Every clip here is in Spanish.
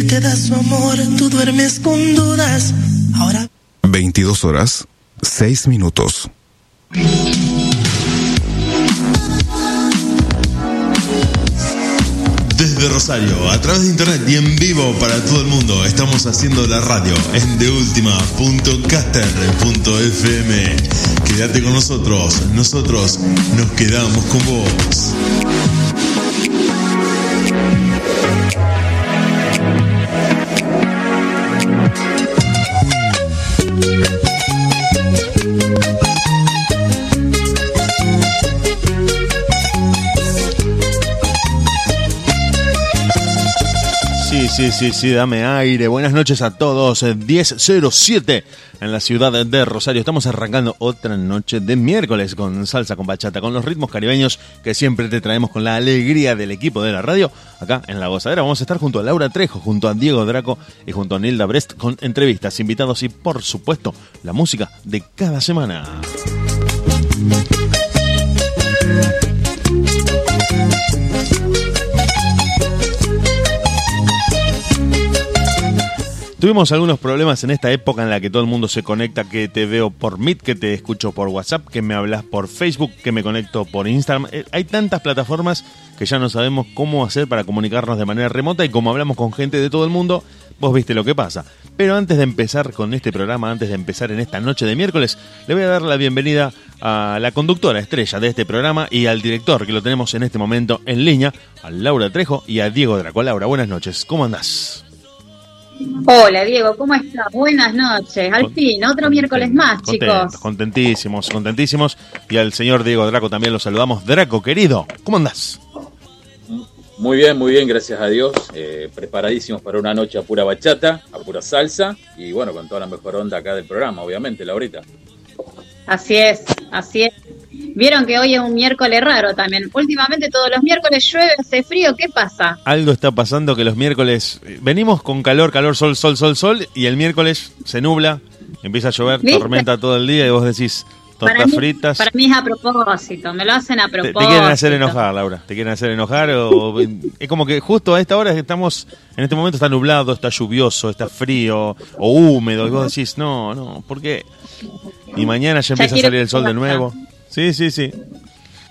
él te da su amor, tú duermes con dudas. Ahora. 22 horas, 6 minutos. Desde Rosario, a través de internet y en vivo para todo el mundo, estamos haciendo la radio en deultima.caster.fm. Quédate con nosotros, nosotros nos quedamos con vos. Sí, sí, sí, dame aire. Buenas noches a todos. 10.07 en la ciudad de Rosario. Estamos arrancando otra noche de miércoles con salsa, con bachata, con los ritmos caribeños que siempre te traemos con la alegría del equipo de la radio. Acá en La Gozadera vamos a estar junto a Laura Trejo, junto a Diego Draco y junto a Nilda Brest con entrevistas, invitados y por supuesto la música de cada semana. Tuvimos algunos problemas en esta época en la que todo el mundo se conecta, que te veo por Meet, que te escucho por WhatsApp, que me hablas por Facebook, que me conecto por Instagram. Eh, hay tantas plataformas que ya no sabemos cómo hacer para comunicarnos de manera remota y como hablamos con gente de todo el mundo, vos viste lo que pasa. Pero antes de empezar con este programa, antes de empezar en esta noche de miércoles, le voy a dar la bienvenida a la conductora estrella de este programa y al director que lo tenemos en este momento en línea, a Laura Trejo y a Diego Draco. Laura, buenas noches, ¿cómo andás? Hola Diego, ¿cómo estás? Buenas noches. Al fin, otro miércoles más, chicos. Contentísimos, contentísimos. Y al señor Diego Draco también lo saludamos. Draco, querido, ¿cómo andás? Muy bien, muy bien, gracias a Dios. Eh, preparadísimos para una noche a pura bachata, a pura salsa. Y bueno, con toda la mejor onda acá del programa, obviamente, Laurita. Así es, así es. Vieron que hoy es un miércoles raro también. Últimamente todos los miércoles llueve, hace frío, ¿qué pasa? Algo está pasando que los miércoles eh, venimos con calor, calor, sol, sol, sol, sol y el miércoles se nubla, empieza a llover, tormenta todo el día y vos decís tortas fritas. Para mí es a propósito, me lo hacen a propósito. Te, quieren hacer enojar, Laura, te quieren hacer enojar o es como que justo a esta hora estamos en este momento está nublado, está lluvioso, está frío o húmedo y vos decís, "No, no, ¿por qué?" Y mañana ya empieza a salir el sol de nuevo. Sí, sí, sí.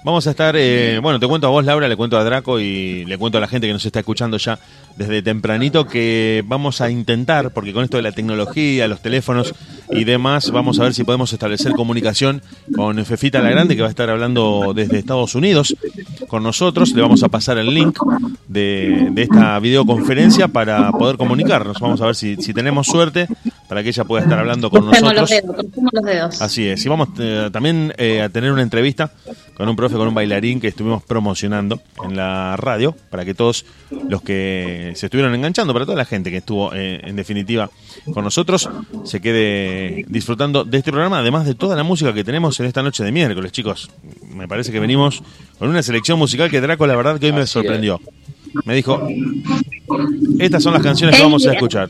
Vamos a estar, eh, bueno, te cuento a vos, Laura, le cuento a Draco y le cuento a la gente que nos está escuchando ya desde tempranito que vamos a intentar, porque con esto de la tecnología, los teléfonos y demás, vamos a ver si podemos establecer comunicación con Fefita la Grande, que va a estar hablando desde Estados Unidos con nosotros. Le vamos a pasar el link de, esta videoconferencia para poder comunicarnos. Vamos a ver si, si tenemos suerte para que ella pueda estar hablando con nosotros. Los dedos, los dedos. Así es. Y vamos eh, también eh, a tener una entrevista con un profe, con un bailarín que estuvimos promocionando en la radio, para que todos los que se estuvieron enganchando, para toda la gente que estuvo eh, en definitiva con nosotros, se quede disfrutando de este programa, además de toda la música que tenemos en esta noche de miércoles, chicos. Me parece que venimos con una selección musical que Draco, la verdad, que hoy me sorprendió. Me dijo, estas son las canciones que vamos a escuchar.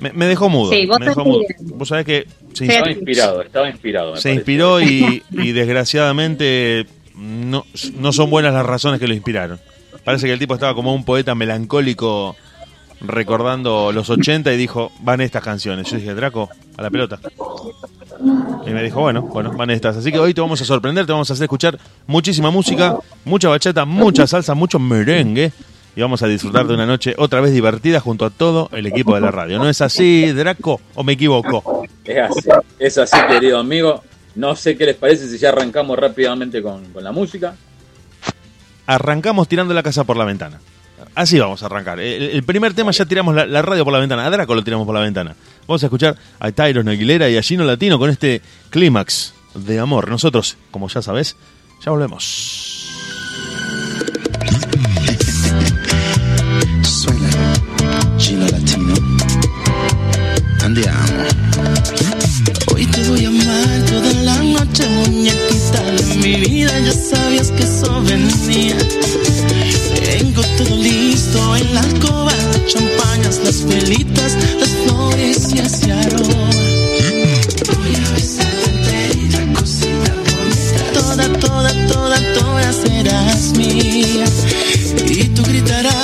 Me, dejó mudo. Sí, vos, me dejó mudo. vos sabés que... estaba inspirado, estaba inspirado. Se inspiró y, y desgraciadamente no, no son buenas las razones que lo inspiraron. Parece que el tipo estaba como un poeta melancólico recordando los 80 y dijo, van estas canciones. Yo dije, Draco, a la pelota. Y me dijo, bueno, bueno, van estas. Así que hoy te vamos a sorprender, te vamos a hacer escuchar muchísima música, mucha bachata, mucha salsa, mucho merengue. Y vamos a disfrutar de una noche otra vez divertida junto a todo el equipo de la radio. ¿No es así, Draco? ¿O me equivoco? Es así, es así, querido amigo. No sé qué les parece si ya arrancamos rápidamente con, con la música arrancamos tirando la casa por la ventana. Así vamos a arrancar. El, primer tema ya tiramos la, radio por la ventana. A Draco lo tiramos por la ventana. Vamos a escuchar a Tyron Aguilera y a Gino Latino con este clímax de amor. Nosotros, como ya sabes, ya volvemos. Gino Latino. Andiamo. Hoy te voy a amar toda la noche, de mi vida. Ya sabías que eso venía. Tengo todo listo en la alcoba, champañas, las velitas, las flores y ese aroma. Voy a besarte enterita, cosita bonita. Toda, toda, toda, toda serás mía. Y tú gritarás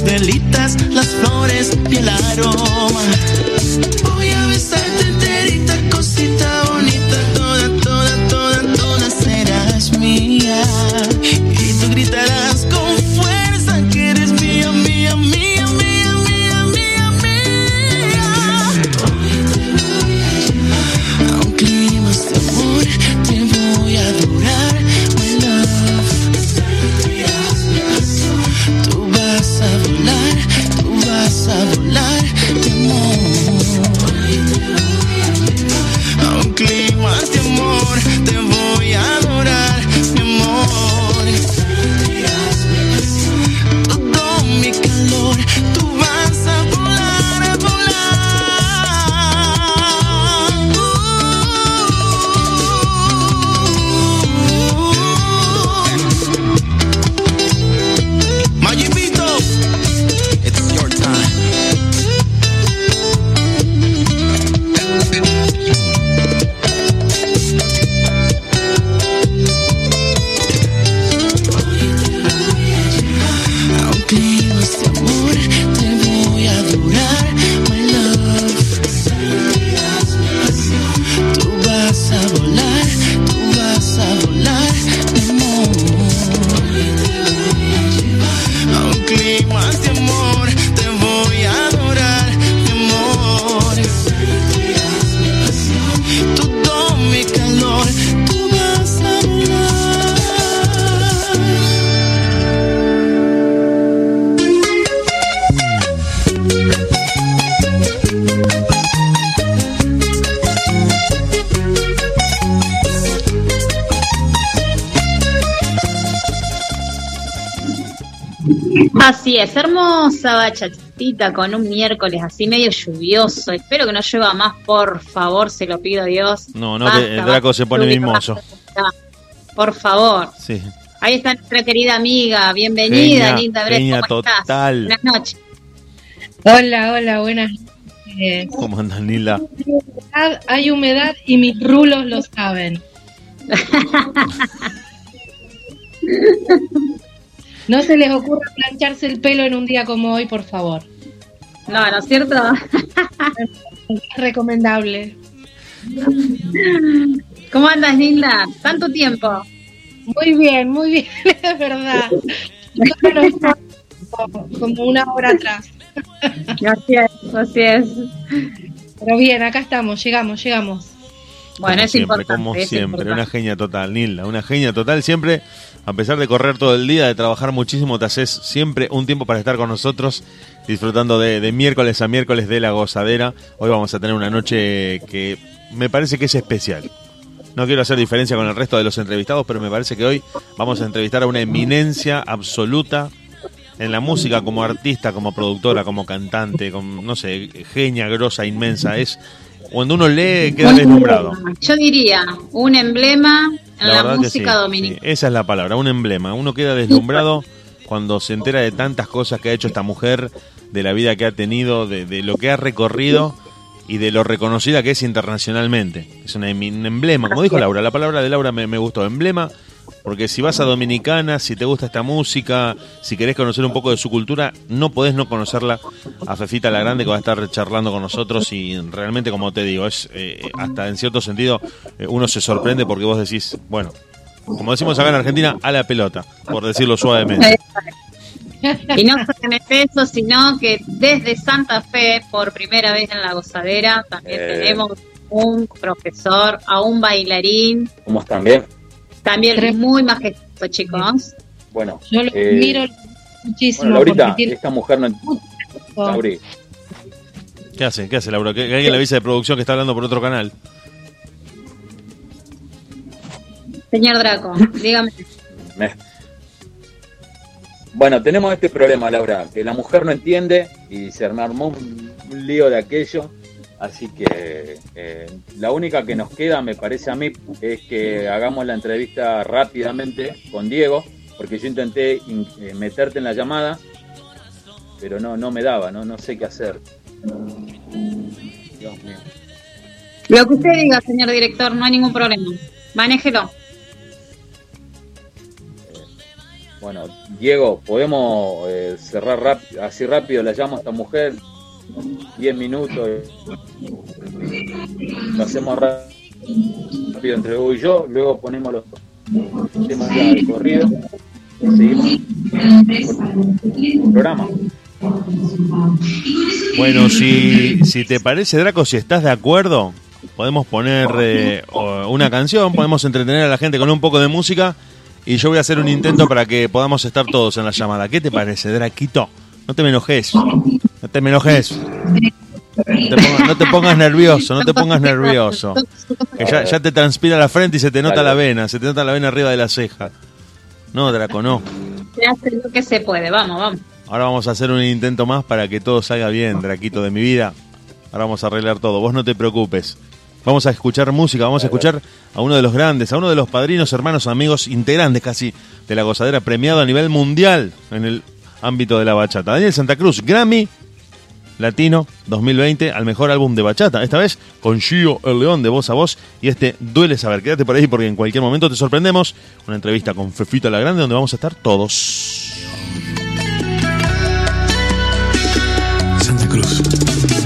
las velitas, las flores y el aroma. Así es, hermosa bachatita con un miércoles así medio lluvioso. Espero que no llueva más, por favor, se lo pido a Dios. No, no, Basta, que el Draco basta, se pone mimoso. Por favor. Sí. Ahí está nuestra querida amiga. Bienvenida, linda genia ¿Cómo estás? total. Buenas noches. Hola, hola, buenas noches. ¿Cómo andas, Nila? Hay humedad, Hay humedad y mis rulos lo saben. No se les ocurra plancharse el pelo en un día como hoy, por favor. No, ¿no es cierto? Es recomendable. ¿Cómo andas, Linda? ¿Tanto tiempo? Muy bien, muy bien, es verdad. Como una hora atrás. Así es, así es. Pero bien, acá estamos, llegamos, llegamos. Bueno, como es siempre, importante. como es siempre, importante. una genia total, Nilda, una genia total. Siempre, a pesar de correr todo el día, de trabajar muchísimo, te haces siempre un tiempo para estar con nosotros, disfrutando de, de miércoles a miércoles de la gozadera. Hoy vamos a tener una noche que me parece que es especial. No quiero hacer diferencia con el resto de los entrevistados, pero me parece que hoy vamos a entrevistar a una eminencia absoluta en la música como artista, como productora, como cantante, como, no sé, genia, grosa, inmensa. Es cuando uno lee queda Un deslumbrado. emblema. Yo diría un emblema en la, música sí, dominicana. sí, esa es la palabra, un emblema. Uno queda deslumbrado cuando se entera de tantas cosas que ha hecho esta mujer, de la vida que ha tenido, de, de lo que ha recorrido y de lo reconocida que es internacionalmente. Es una un emblema, como dijo Laura, la palabra de Laura me, me gustó, emblema, porque si vas a Dominicana, si te gusta esta música, si querés conocer un poco de su cultura, no podés no conocerla a Fefita la Grande que va a estar charlando con nosotros y realmente, como te digo, es eh, hasta en cierto sentido eh, uno se sorprende porque vos decís, bueno, como decimos acá en Argentina, a la pelota, por decirlo suavemente. Y no solamente eso, sino que desde Santa Fe, por primera vez en la gozadera, también Eh. tenemos un profesor, a un bailarín, ¿Cómo están? También Tres. muy majestuoso, chicos. Bueno, Yo lo eh, admiro muchísimo. bueno, Laurita, tiene esta mujer no... Lauri, ¿Qué hace? ¿Qué hace, Laura? Que alguien le avise de producción que está hablando por otro canal. Señor Draco, dígame. me- Bueno, tenemos este problema, Laura, que la mujer no entiende y se armó un lío de aquello. Así que eh, la única que nos queda, me parece a mí, es que hagamos la entrevista rápidamente con Diego, porque yo intenté in- eh, meterte en la llamada, pero no, no me daba, no, no sé qué hacer. Dios mío. Lo que usted diga, señor director, no hay ningún problema. Manéjelo. Bueno, Diego, ¿podemos eh, cerrar así rápido? La llamo a esta mujer, 10 minutos, lo hacemos rápido entre vos y yo, luego ponemos los temas de corrido seguimos el programa. Bueno, si, si te parece, Draco, si estás de acuerdo, podemos poner eh, una canción, podemos entretener a la gente con un poco de música y yo voy a hacer un intento para que podamos estar todos en la llamada. ¿Qué te parece, Draquito? No te me enojes. No te me enojes. No te pongas, no te pongas nervioso, no te pongas nervioso. Que ya, ya te transpira la frente y se te nota la vena, se te nota la vena arriba de la ceja. No, Draco, no. Se hace lo que se puede, vamos, vamos. Ahora vamos a hacer un intento más para que todo salga bien, Draquito de mi vida. Ahora vamos a arreglar todo. Vos no te preocupes. Vamos a escuchar música, vamos a escuchar a uno de los grandes, a uno de los padrinos, hermanos, amigos, integrantes casi de la gozadera, premiado a nivel mundial en el ámbito de la bachata. Daniel Santa Cruz, Grammy Latino 2020 al mejor álbum de bachata. Esta vez con Gio el León de voz a voz. Y este duele saber. Quédate por ahí porque en cualquier momento te sorprendemos. Una entrevista con Fefita la Grande donde vamos a estar todos. Santa Cruz.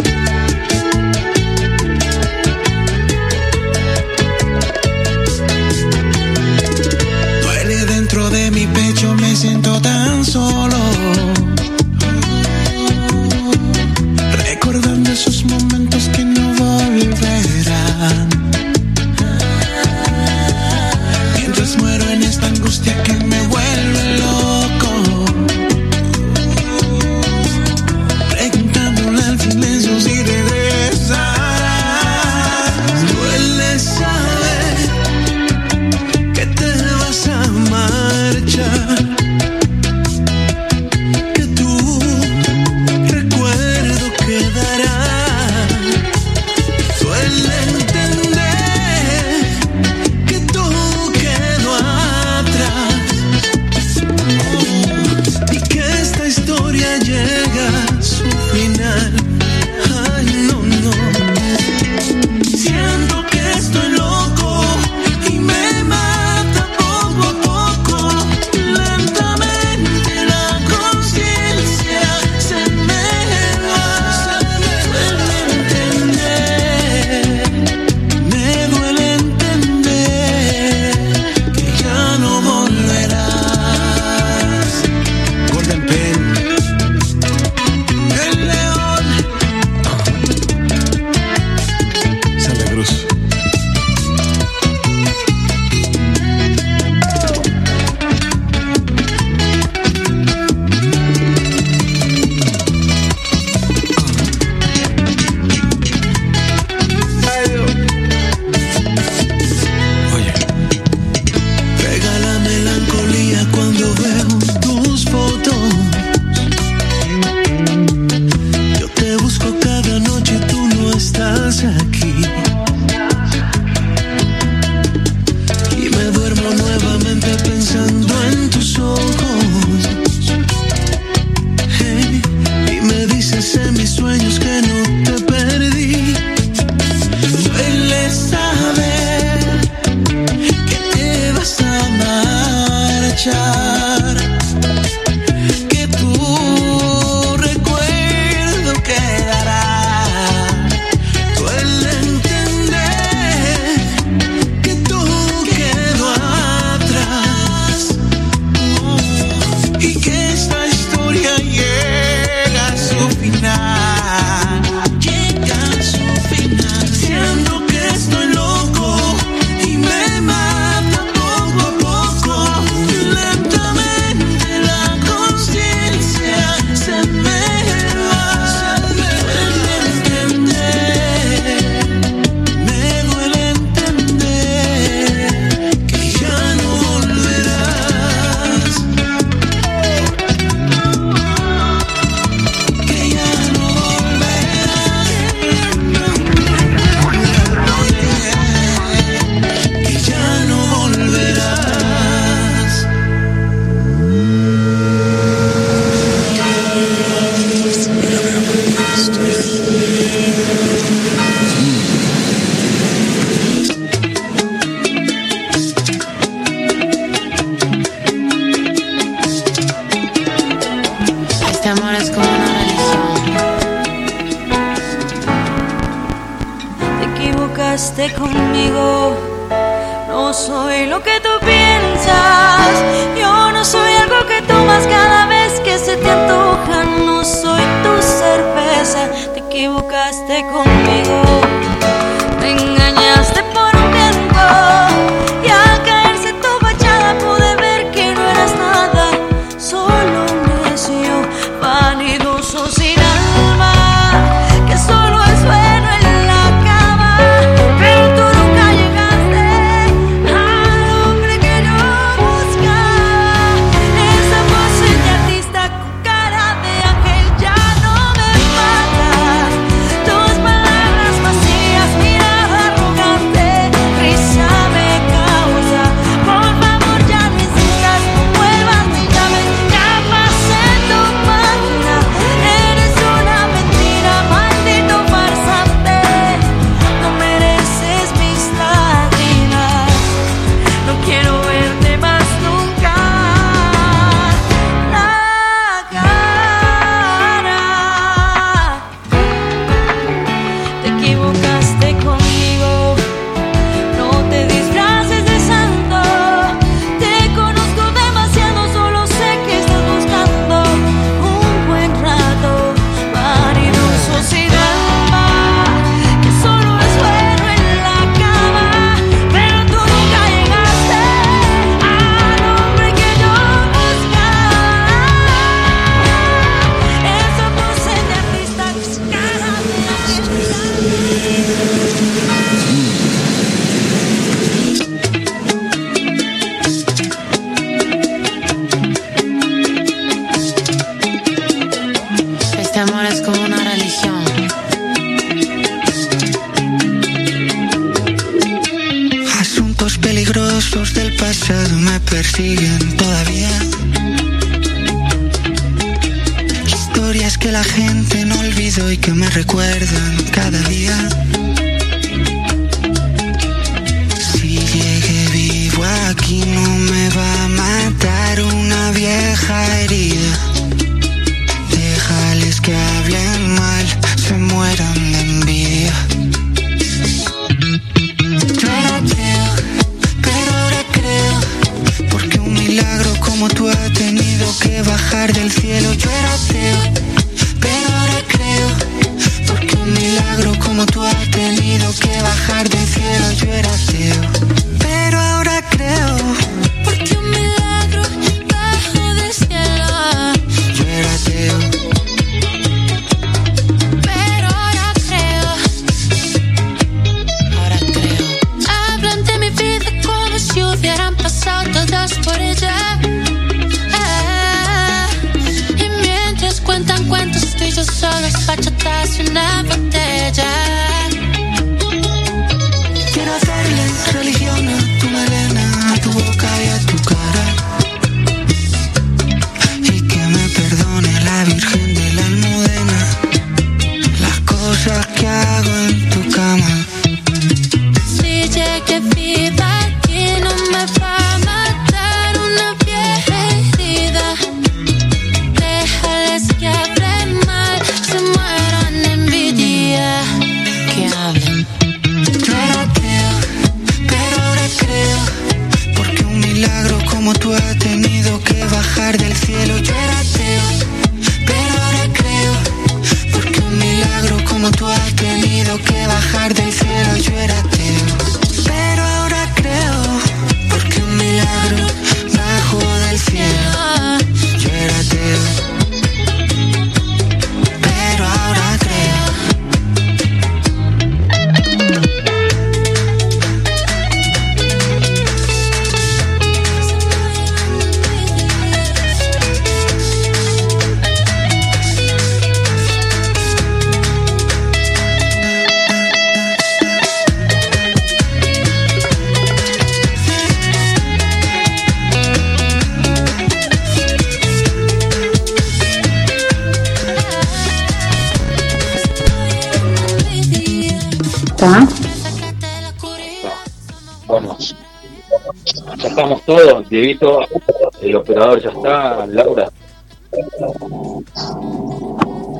Ya está, Laura.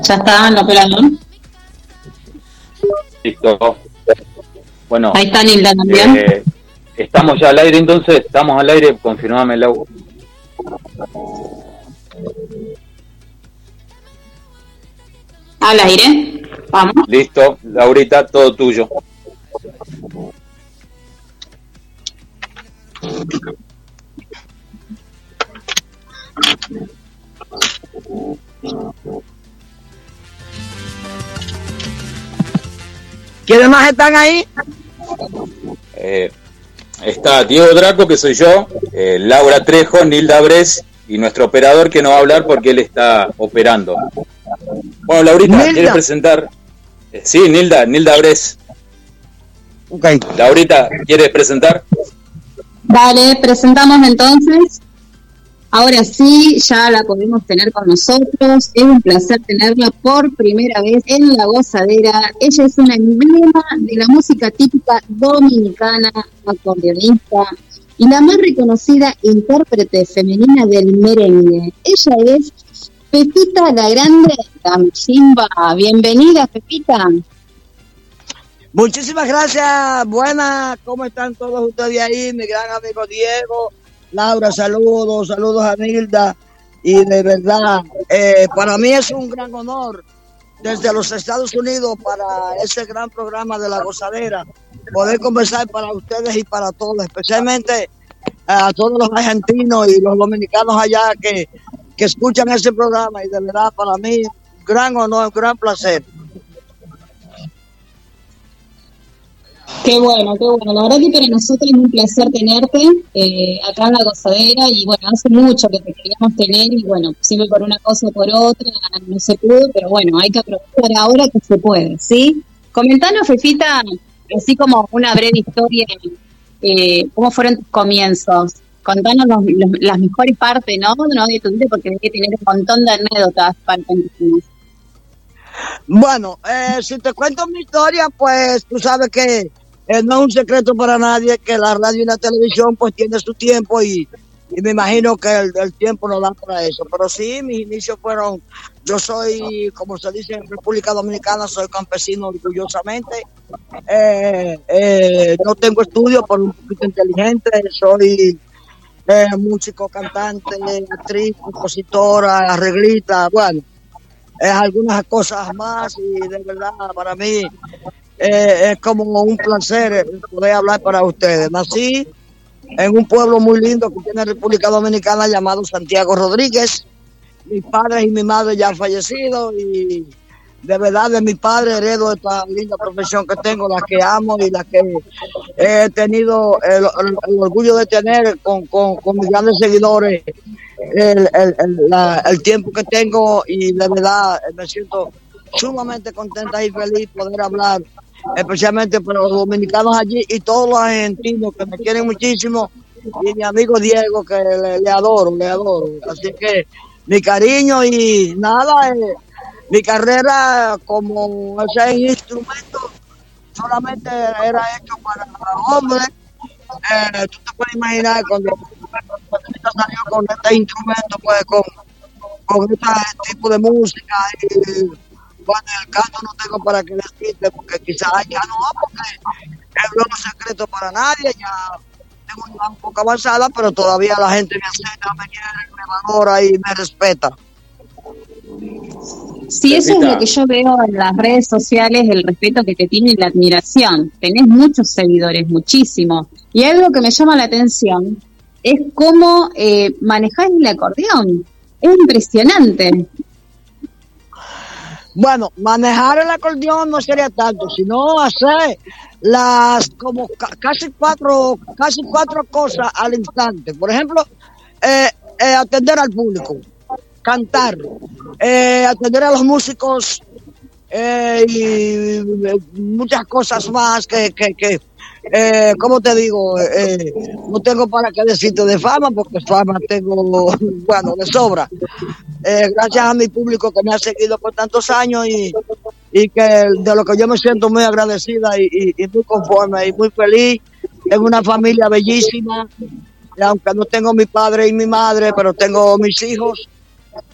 Ya está en la operador. Listo. Bueno, Ahí está Nilda también. eh, estamos ya al aire entonces, estamos al aire, confirmame Lau. Al aire. Vamos. Listo, Laurita, todo tuyo. ¿Quiénes más están ahí? Eh, está Diego Draco, que soy yo, eh, Laura Trejo, Nilda Bres y nuestro operador que no va a hablar porque él está operando. Bueno, Laurita, Nilda. ¿quieres presentar? Eh, sí, Nilda, Nilda Bres. Ok. Laurita, ¿quieres presentar? Dale, presentamos entonces. Ahora sí, ya la podemos tener con nosotros. Es un placer tenerla por primera vez en La Gozadera. Ella es una emblema de la música típica dominicana, acordeonista y la más reconocida intérprete femenina del merengue. Ella es Pepita la Grande Gamchimba. Bienvenida, Pepita. Muchísimas gracias. Buenas, ¿cómo están todos ustedes ahí? Mi gran amigo Diego, Laura, saludos, saludos a Nilda. Y de verdad, eh, para mí es un gran honor desde los Estados Unidos para ese gran programa de la gozadera, poder conversar para ustedes y para todos, especialmente a todos los argentinos y los dominicanos allá que, que escuchan ese programa. Y de verdad, para mí, gran honor, gran placer. Qué bueno, qué bueno. La verdad que para nosotros es un placer tenerte eh, acá en la gozadera y bueno, hace mucho que te queríamos tener y bueno, siempre por una cosa o por otra no se pudo, pero bueno, hay que aprovechar ahora que se puede, ¿sí? Comentanos, Fefita, así como una breve historia, eh, cómo fueron tus comienzos. Contanos los- las mejores partes, ¿no? ¿no? De tu vida, porque hay que tener un montón de anécdotas para contarnos. Bueno, eh, si te cuento mi historia, pues tú sabes que eh, no es un secreto para nadie que la radio y la televisión pues tiene su tiempo y, y me imagino que el, el tiempo no da para eso. Pero sí, mis inicios fueron, yo soy, como se dice en República Dominicana, soy campesino orgullosamente. Eh, eh, no tengo estudios, pero un poquito inteligente, soy eh, músico, cantante, actriz, compositora, arreglista, bueno es algunas cosas más y de verdad para mí eh, es como un placer poder hablar para ustedes. Nací en un pueblo muy lindo que tiene República Dominicana llamado Santiago Rodríguez. Mis padres y mi madre ya han fallecido y de verdad de mi padre heredo esta linda profesión que tengo, la que amo y la que he tenido el, orgullo de tener con, con, con mis grandes seguidores el, la- el tiempo que tengo y de verdad eh, me siento sumamente contenta y feliz poder hablar, especialmente para los dominicanos allí y todos los argentinos que me quieren muchísimo y mi amigo Diego que le, adoro, le adoro. Así que mi cariño y nada, eh, mi carrera como ese instrumento solamente era hecho para hombres. Eh, tú te puedes imaginar cuando salió con este instrumento, pues con, con este tipo de música y bueno, el canto no tengo para que decirte porque quizás ya no, porque es no es secreto para nadie, ya tengo una un poco avanzada, pero todavía la gente me acepta, me quiere, me valora y me respeta. Sí, eso es lo que yo veo en las redes sociales, el respeto que te tiene y la admiración. Tenés muchos seguidores, muchísimos. Y algo que me llama la atención es cómo eh, manejás el acordeón. Es impresionante. Bueno, manejar el acordeón no sería tanto, sino hacer las como ca- casi cuatro, casi cuatro cosas al instante. Por ejemplo, eh, eh, atender al público, cantar, eh, atender a los músicos eh, y muchas cosas más que, que, que eh, ¿cómo te digo? Eh, no tengo para qué decirte de fama, porque fama tengo, bueno, de sobra. Eh, gracias a mi público que me ha seguido por tantos años y, y que de lo que yo me siento muy agradecida y, y- muy conforme y muy feliz. Tengo una familia bellísima, aunque no tengo mi padre y mi madre, pero tengo mis hijos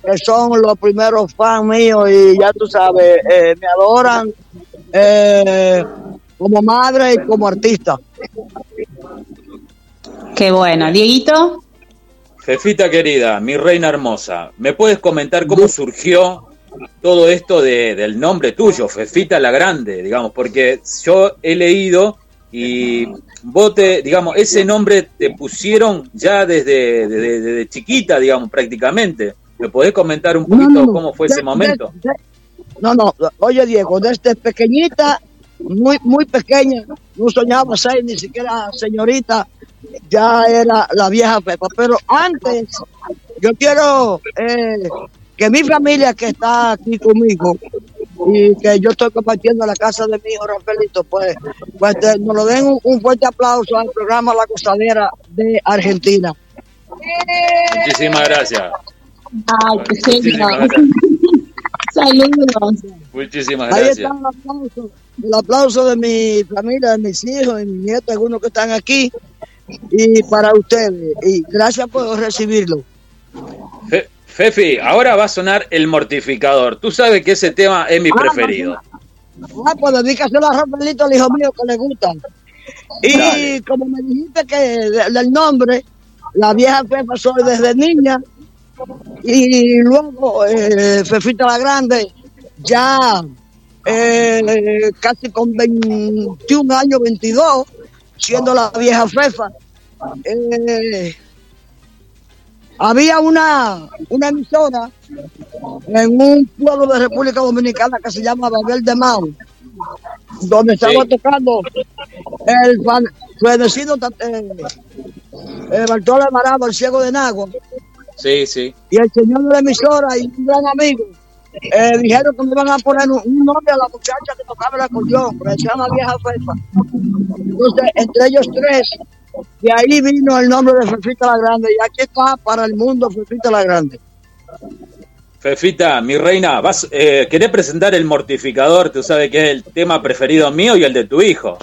que son los primeros fans míos y ya tú sabes, eh, me adoran como madre y como artista. Qué bueno. Dieguito. Fefita querida, mi reina hermosa, ¿me puedes comentar cómo surgió todo esto de- del nombre tuyo, Fefita la Grande, digamos? Porque yo he leído y vos te, digamos, ese nombre te pusieron ya desde, desde, desde chiquita, digamos, prácticamente. ¿Me podés comentar un poquito No, no, cómo fue ese momento? de- de- no, no, oye Diego, desde pequeñita, muy, muy pequeña, no soñaba ser ni siquiera señorita, ya era la vieja Pepa. Pero antes, yo quiero eh, que mi familia que está aquí conmigo y que yo estoy compartiendo la casa de mi hijo Rafaelito, pues, pues te- nos lo den un, un fuerte aplauso al programa La Costanera de Argentina. Muchísimas gracias. Ay. Muchísimas gracias. Saludos. Muchísimas Ahí gracias. está el aplauso, el aplauso de mi familia, de mis hijos, de mis nietos, algunos que están aquí, y para ustedes. Y gracias por recibirlo. Fe- Fefi, ahora va a sonar el mortificador. Tú sabes que ese tema es mi Ah, preferido. Ah, pues dedícaselo a Rafaelito, el hijo mío, que le gusta. Y Dale. como me dijiste que de- del nombre, la vieja Fefa soy desde niña, y luego eh, Fefita la Grande, ya eh, casi con 21 años, 22, siendo la vieja Fefa. eh, había una, una emisora en un pueblo de República Dominicana que se llama Babel de Mau, donde estaba tocando el fenecido eh, eh, Bartolo Alvarado, el ciego de Nagua, Sí, sí. y el señor de la emisora y un gran amigo eh, dijeron que me iban a poner un, un nombre a la muchacha que tocaba el acordeón, que se llama Vieja Fefa. Entonces, entre ellos tres, de ahí vino el nombre de Fefita la Grande, y aquí está para el mundo Fefita la Grande. Fefita, mi reina, vas, eh, ¿querés presentar el mortificador? Tú sabes que es el tema preferido mío y el de tu hijo.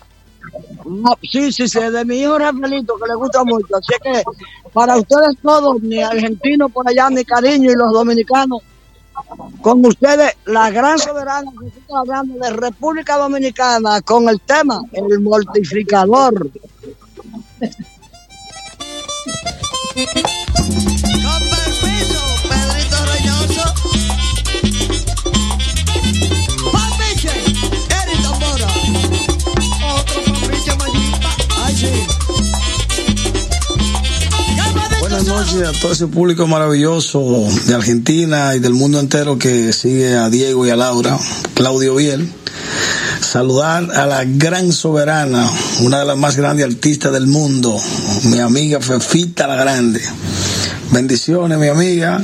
No, sí, sí, sí, de mi hijo Rafaelito, que le gusta mucho. Así que para ustedes todos, mi argentino por allá, mi cariño y los dominicanos, con ustedes, la gran soberana Fefita la Grande de República Dominicana, con el tema, el mortificador. Noches a todo ese público maravilloso de Argentina y del mundo entero que sigue a Diego y a Laura, Claudio Biel. Saludar a la gran soberana, una de las más grandes artistas del mundo, mi amiga Fefita la Grande. Bendiciones, mi amiga.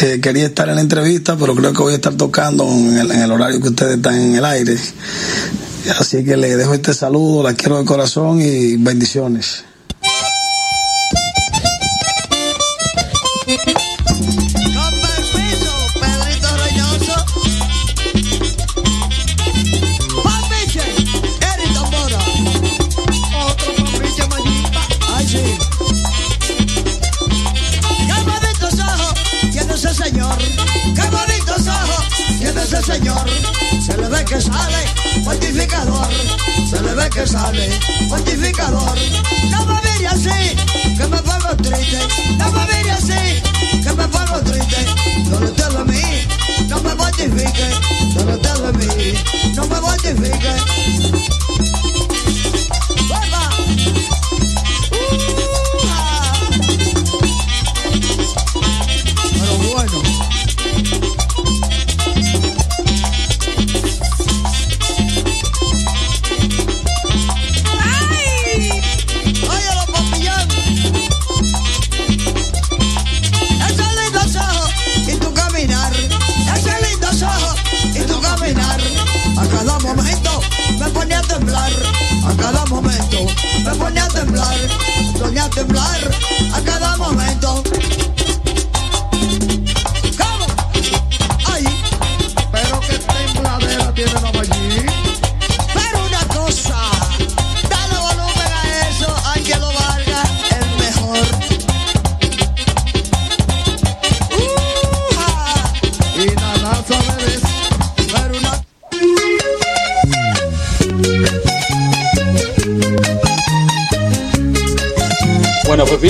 Eh, quería estar en la entrevista, pero creo que voy a estar tocando en el horario que ustedes están en el aire. Así que le dejo este saludo, la quiero de corazón y bendiciones. Sale mortificador. No me así, que me pongo triste. No me mire así, que me pongo triste. Le de mí, no me mortifique. Mí, no me.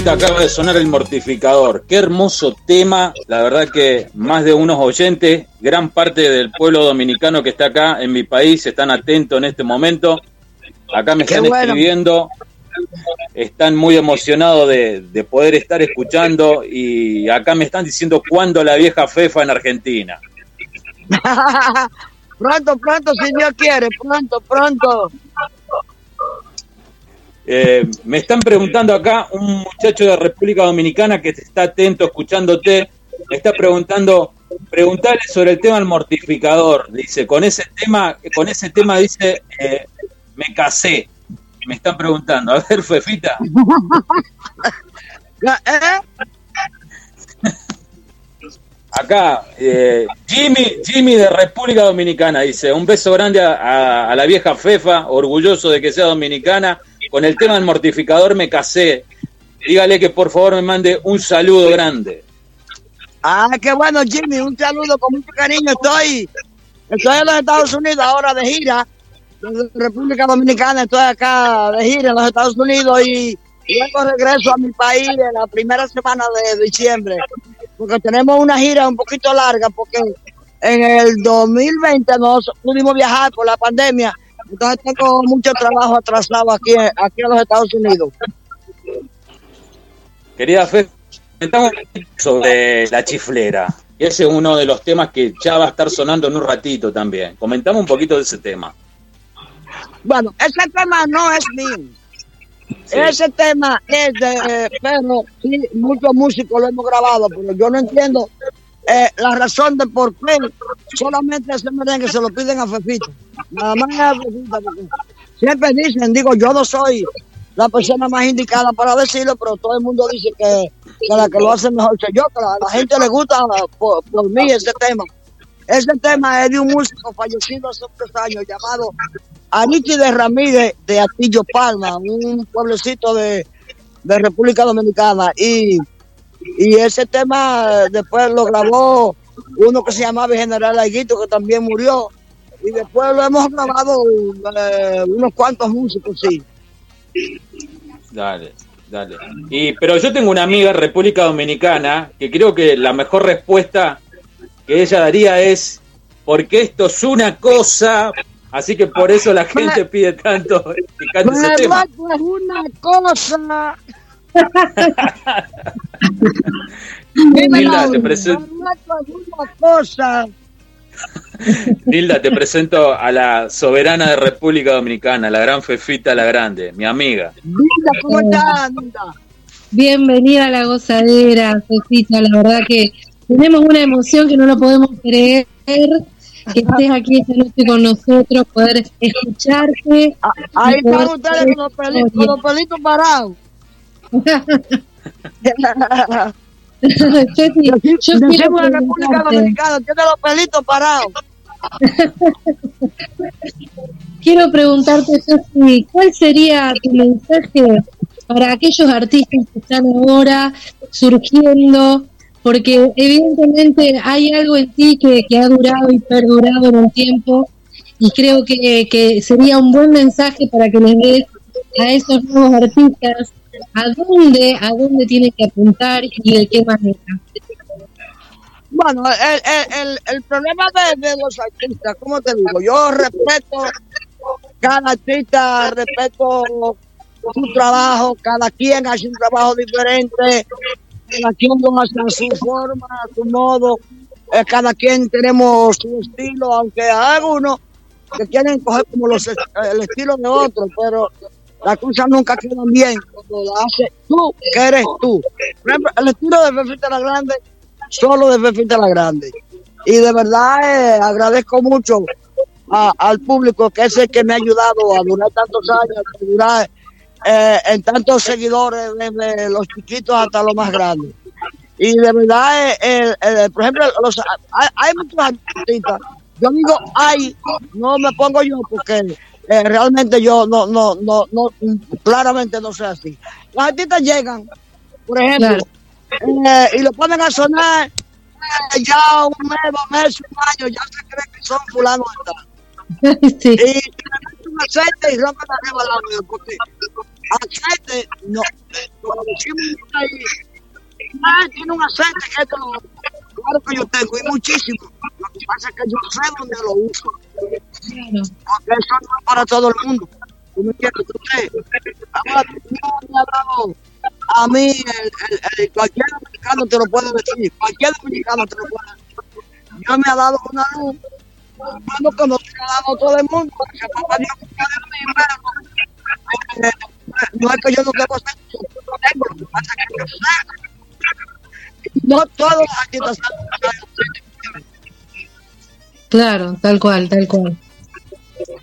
Acaba de sonar el mortificador. Qué hermoso tema. La verdad que más de unos oyentes, gran parte del pueblo dominicano que está acá en mi país, están atentos en este momento. Acá me Qué están bueno. escribiendo. Están muy emocionados de, de poder estar escuchando y acá me están diciendo cuándo la vieja Fefa en Argentina. pronto, pronto, si Dios quiere, pronto, pronto. Eh, me están preguntando acá un muchacho de República Dominicana que está atento escuchándote. Me está preguntando, preguntarle sobre el tema del mortificador. Dice, con ese tema, con ese tema dice, eh, me casé. Me están preguntando. A ver, Fefita. ¿Eh? Acá, eh, Jimmy, Jimmy de República Dominicana dice, un beso grande a, a- a la vieja Fefa, orgulloso de que sea dominicana. Con el tema del mortificador me casé. Dígale que por favor me mande un saludo grande. Ah, qué bueno, Jimmy, un saludo con mucho cariño. Estoy, estoy en los Estados Unidos ahora de gira, desde República Dominicana, estoy acá de gira en los Estados Unidos y luego regreso a mi país en la primera semana de diciembre, porque tenemos una gira un poquito larga, porque en el 2020 no pudimos viajar por la pandemia, entonces tengo mucho trabajo atrasado aquí, aquí en los Estados Unidos. Querida Fe, comentamos sobre la chiflera. Y ese es uno de los temas que ya va a estar sonando en un ratito también. Comentamos un poquito de ese tema. Bueno, ese tema no es mío. Ese tema es de pero sí, muchos músicos lo hemos grabado, pero yo no entiendo eh, la razón de por qué solamente ese merengue se lo piden a Fefita. Nada más a Fefita, porque siempre dicen, digo, yo no soy la persona más indicada para decirlo, pero todo el mundo dice que, la que lo hace mejor soy yo, que la gente le gusta por, por mí ese tema. Ese tema es de un músico fallecido hace tres años llamado Aristides Ramírez de Atillo Palma, un pueblecito de, de República Dominicana. Y, y ese tema después lo grabó uno que se llamaba General Aguito, que también murió. Y después lo hemos grabado eh, unos cuantos músicos, sí. Dale, dale. Y, pero yo tengo una amiga en República Dominicana que creo que la mejor respuesta que ella daría es porque esto es una cosa, así que por eso la gente pide tanto que cante ese tema. es una cosa. Nilda, te presento. Nilda, te presento a la soberana de República Dominicana, la gran Fefita la Grande, mi amiga. Linda, ¿cómo estás, Linda? Bienvenida a la gozadera, Fefita. La verdad que tenemos una emoción que no lo podemos creer. Que estés aquí esta noche con nosotros, poder escucharte. Ahí están ustedes con los, pelitos, con los pelitos parados. Chefi, yo quiero Decimos en República preguntarte. Dominicana, tiene los pelitos parados. Quiero preguntarte, Sofi, ¿cuál sería tu mensaje para aquellos artistas que están ahora surgiendo? Porque evidentemente hay algo en ti que, que ha durado y perdurado en el tiempo y creo que, que sería un buen mensaje para que les des a esos nuevos artistas a dónde, a dónde tienen que apuntar y de qué manera. Bueno, el, el, el, problema de, los artistas, ¿cómo te digo? Yo respeto cada artista, respeto su trabajo, cada quien hace un trabajo diferente, cada quien lo hace a su forma, a su modo, eh, cada quien tenemos su estilo, aunque hay algunos que quieren coger como los, el estilo de otros, pero las cosas nunca quedan bien cuando la haces tú, que eres tú. Por ejemplo, el estilo de Fefita la Grande, solo de Fefita la Grande. Y de verdad eh, agradezco mucho al público que es el que me ha ayudado a durar tantos años, a durar eh, en tantos seguidores, desde los chiquitos hasta los más grandes. Y de verdad, eh, eh, por ejemplo, los, hay, hay muchos artistas. Yo digo, hay, no me pongo yo porque eh, realmente yo no, no, no, no, claramente no sé así. Los artistas llegan, por ejemplo, eh, y lo ponen a sonar eh, ya un mes, dos meses, un año, ya se cree que son fulanos de tal. Y le meten un aceite y rompen la jeva al audio, porque aceite, no, como decimos ahí, ah, tiene un aceite que esto, claro que yo tengo, y muchísimo. Lo que pasa es que yo sé dónde lo uso. Porque eso no es para todo el mundo. ¿Tú me entiendes? No me ha a mí, el, el- el- cualquier dominicano te lo puede decir, cualquier dominicano te lo puede decir. Yo me ha dado una luz, bueno, como se ha dado todo el mundo, porque se papá Dios que de mí, pero eh, no es que yo no yo lo tengo, lo que pasa es que yo sé. No todos los artistas. Claro, tal cual, tal cual.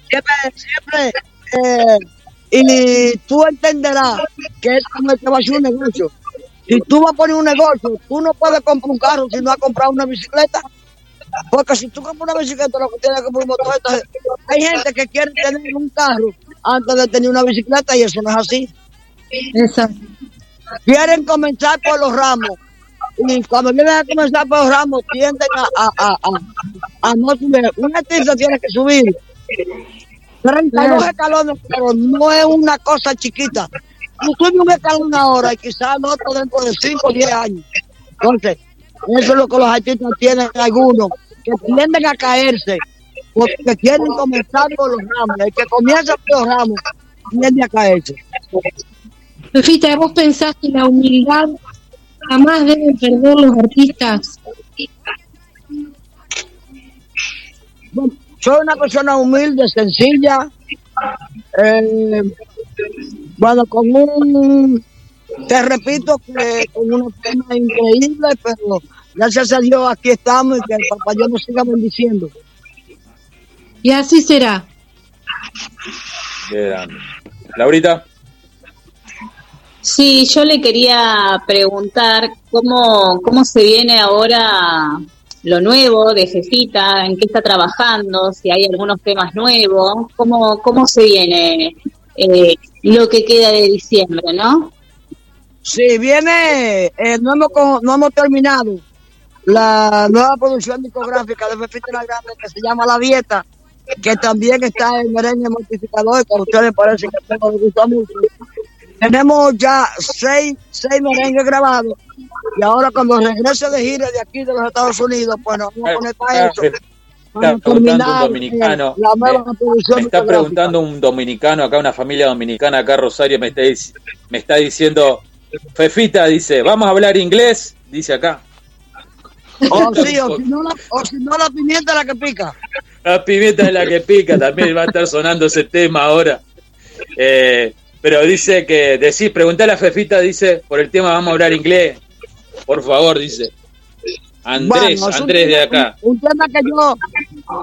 siempre, siempre, eh, y tú entenderás que es como el que va a hacer un negocio. Si tú vas a poner un negocio, tú no puedes comprar un carro si no has comprado una bicicleta. Porque si tú compras una bicicleta, lo que tienes que comprar un motor. Entonces, hay gente que quiere tener un carro antes de tener una bicicleta y eso no es así. Exacto. Quieren comenzar por los ramos. Y cuando vienen a comenzar por los ramos, tienden a, a, a, a, a no subir. Un artista tiene que subir 32 escalones, pero no es una cosa chiquita. Tú subes un escalón ahora y quizás el otro dentro de 5 o 10 años. Entonces, eso es lo que los artistas tienen algunos, que tienden a caerse, porque quieren comenzar por los ramos. El que comienza por los ramos tiende a caerse. Fefita, ¿vos pensás que la humildad jamás deben perder los artistas? Soy una persona humilde, sencilla, eh, bueno, con un, te repito que con una pena increíble, pero gracias a Dios aquí estamos y que el papá Dios nos siga bendiciendo. Y así será. Grande. Laurita, Sí, yo le quería preguntar cómo, cómo se viene ahora lo nuevo de Jefita, en qué está trabajando, si hay algunos temas nuevos, cómo, cómo se viene eh, lo que queda de diciembre, ¿no? Sí, viene, eh, no, hemos, no hemos terminado la nueva producción discográfica de Fefita la Grande que se llama La Dieta, que también está en merengue mortificador, que a ustedes parece que tengo gusta mucho. Tenemos ya seis, seis merengues grabados y ahora cuando regrese de gira de aquí de los Estados Unidos, pues nos vamos a poner para eso. está Para preguntando un dominicano. eh, Me, está preguntando un dominicano acá, una familia dominicana acá, Rosario, me está, me está diciendo, Fefita dice, vamos a hablar inglés, dice acá. O sí, o si no la, o si no la pimienta la que pica. La pimienta es la que pica, también va a estar sonando ese tema ahora. Eh, pero dice que, decís, preguntale a Fefita, dice, por el tema vamos a hablar inglés. Por favor, dice. Andrés, Bueno, es un Andrés de acá. Un, un tema que yo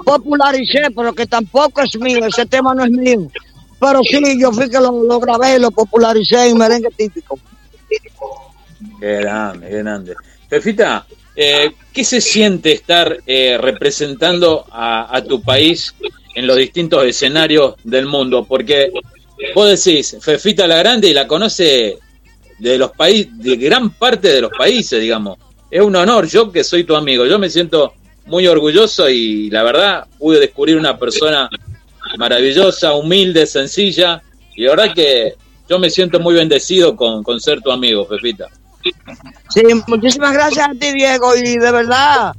popularicé, pero que tampoco es mío, ese tema no es mío. Pero sí, yo fui que lo, lo grabé y lo popularicé en merengue típico. Qué grande, qué grande. Fefita, eh, ¿qué se siente estar eh, representando a, a tu país en los distintos escenarios del mundo? Porque vos decís, Fefita la Grande y la conoce de los países, de gran parte de los países, digamos. Es un honor, yo que soy tu amigo, yo me siento muy orgulloso y la verdad pude descubrir una persona maravillosa, humilde, sencilla, y la verdad que yo me siento muy bendecido con, con ser tu amigo, Fefita. Sí, muchísimas gracias a ti, Diego, y de verdad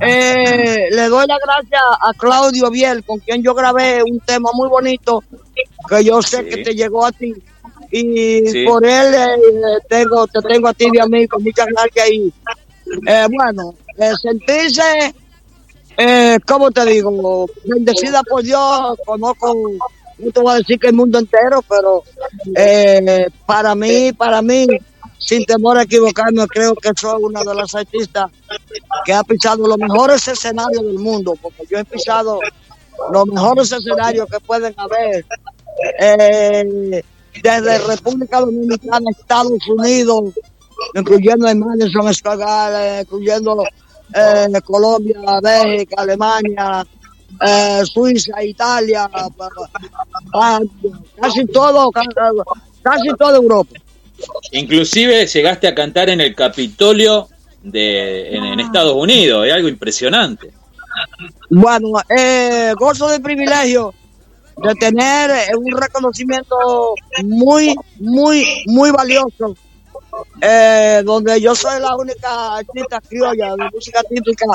eh, le doy las gracias a Claudio Biel, con quien yo grabé un tema muy bonito que yo sé que te llegó a ti. Y Sí. por él eh, tengo, te tengo a ti de amigo, muchas gracias. Y eh, bueno, eh, sentirse, eh, ¿cómo te digo? Bendecida por Dios, conozco, no te voy a decir que el mundo entero, pero eh, para mí, para mí, sin temor a equivocarme, creo que soy una de las artistas que ha pisado los mejores escenarios del mundo, porque yo he pisado los mejores escenarios que pueden haber, eh, desde República Dominicana, Estados Unidos, incluyendo el Madison Square Garden, incluyendo eh, Colombia, Bélgica, Alemania, eh, Suiza, Italia, casi todo, ca- casi toda Europa. Inclusive llegaste a cantar en el Capitolio de en, en Estados Unidos, es algo impresionante. Bueno, eh, gozo de privilegio de tener eh, un reconocimiento muy, muy, muy valioso, eh, donde yo soy la única artista criolla de música típica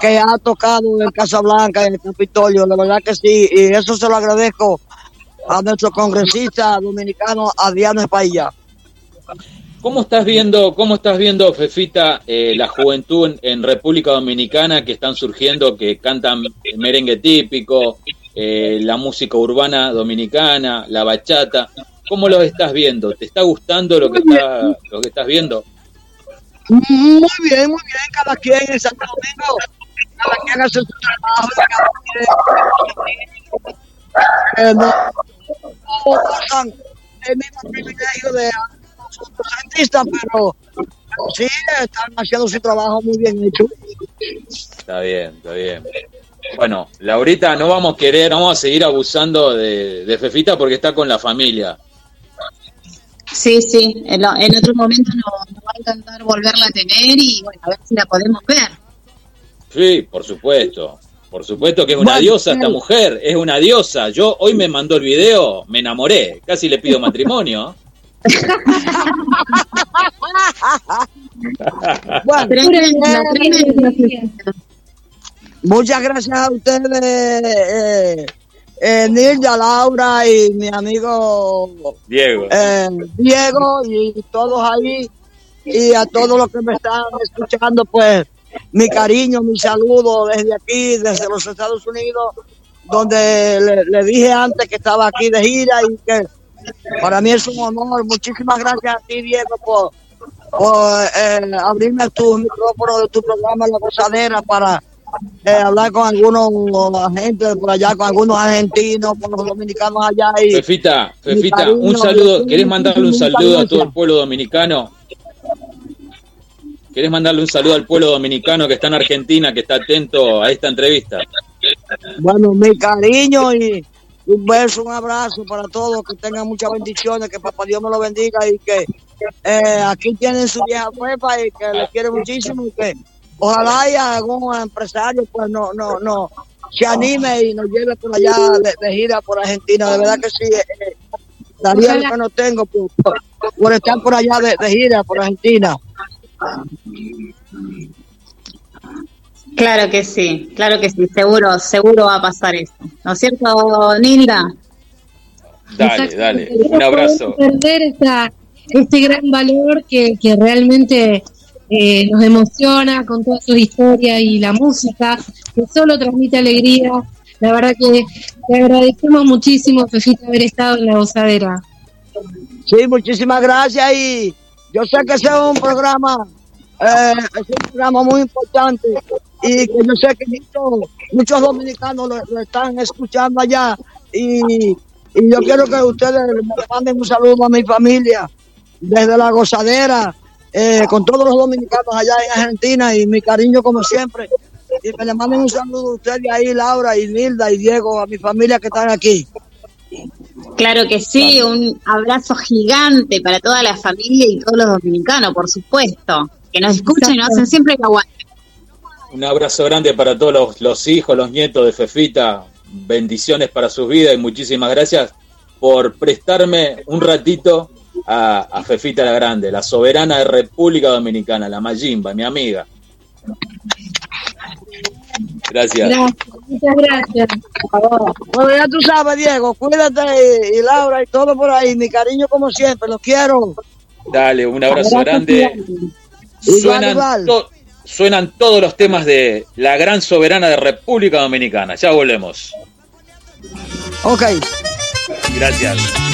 que ha tocado en Casablanca, en el Capitolio, la verdad que sí, y eso se lo agradezco a nuestro congresista dominicano Adriano Espailla. ¿Cómo estás viendo, cómo estás viendo, Fefita, eh, la juventud en, República Dominicana que están surgiendo, que cantan merengue típico, eh, la música urbana dominicana, la bachata? ¿Cómo lo estás viendo? ¿Te está gustando lo que está, lo que estás viendo? Muy bien, muy bien, cada quien en Santo Domingo, cada quien hace su trabajo, cada quien eh, no, no gozan el mismo privilegio de otros artistas, pero sí están haciendo su trabajo muy bien hecho. Está bien, está bien. Bueno, Laurita, no vamos a querer, no vamos a seguir abusando de, de Fefita porque está con la familia. Sí, sí, en, lo- en otro momento nos, nos va a encantar volverla a tener y bueno, a ver si la podemos ver. Sí, por supuesto. Por supuesto que es una Bueno, diosa esta mujer, es una diosa. Yo hoy me mandó el video, me enamoré, casi le pido matrimonio. Bueno, Tremenda, tremenda. Muchas gracias a ustedes, eh, eh, Nilda, Laura y mi amigo Diego. eh, Diego y todos ahí y a todos los que me están escuchando, pues mi cariño, mi saludo desde aquí, desde los Estados Unidos, donde le, le dije antes que estaba aquí de gira y que para mí es un honor. Muchísimas gracias a ti, Diego, por, por eh, abrirme tu micrófono de tu programa La Gozadera para eh, hablar con algunos agentes por allá, con algunos argentinos, con los dominicanos allá. Y, Fefita, Fefita, cariño, un saludo. ¿Querés mandarle un saludo a todo el pueblo dominicano? ¿Querés mandarle un saludo al pueblo dominicano que está en Argentina, que está atento a esta entrevista? Bueno, mi cariño y un beso, un abrazo para todos, que tengan muchas bendiciones, que papá Dios me lo bendiga y que eh, aquí tienen su vieja cuepa y que les quiere muchísimo y que ojalá haya algún empresario pues no, no, no se anime y nos lleve por allá de, gira por Argentina, de verdad que sí, eh, lo que no tengo por, estar por allá de gira por Argentina. Claro que sí, claro que sí, seguro, seguro va a pasar eso. ¿No es cierto, Nilda? Dale, dale. Un abrazo. podemos perder esta, este gran valor que, que realmente eh, nos emociona con todas sus historias y la música, que solo transmite alegría. La verdad que te agradecemos muchísimo, Fefita, haber estado en la gozadera. Sí, muchísimas gracias y yo sé que ese es un programa, eh, es un programa muy importante y que yo sé que muchos, muchos dominicanos lo, lo están escuchando allá y, y yo quiero que ustedes me manden un saludo a mi familia desde la gozadera, eh, con todos los dominicanos allá en Argentina y mi cariño como siempre. Y me le manden un saludo a ustedes ahí, Laura y Nilda y Diego, a mi familia que están aquí. Claro que sí, un abrazo gigante para toda la familia y todos los dominicanos, por supuesto, que nos escuchan y nos hacen siempre el aguante. Un abrazo grande para todos los, los hijos, los nietos de Fefita. Bendiciones para sus vidas y muchísimas gracias por prestarme un ratito a, a Fefita la Grande, la soberana de República Dominicana, la Mayimba, mi amiga. Gracias. Gracias, muchas gracias. Bueno, ya tú sabes, Diego, cuídate y, y Laura y todo por ahí. Mi cariño como siempre, los quiero. Dale, un abrazo grande. Igual, Suenan, igual. Suenan todos los temas de la gran soberana de República Dominicana. Ya volvemos. Ok. Gracias.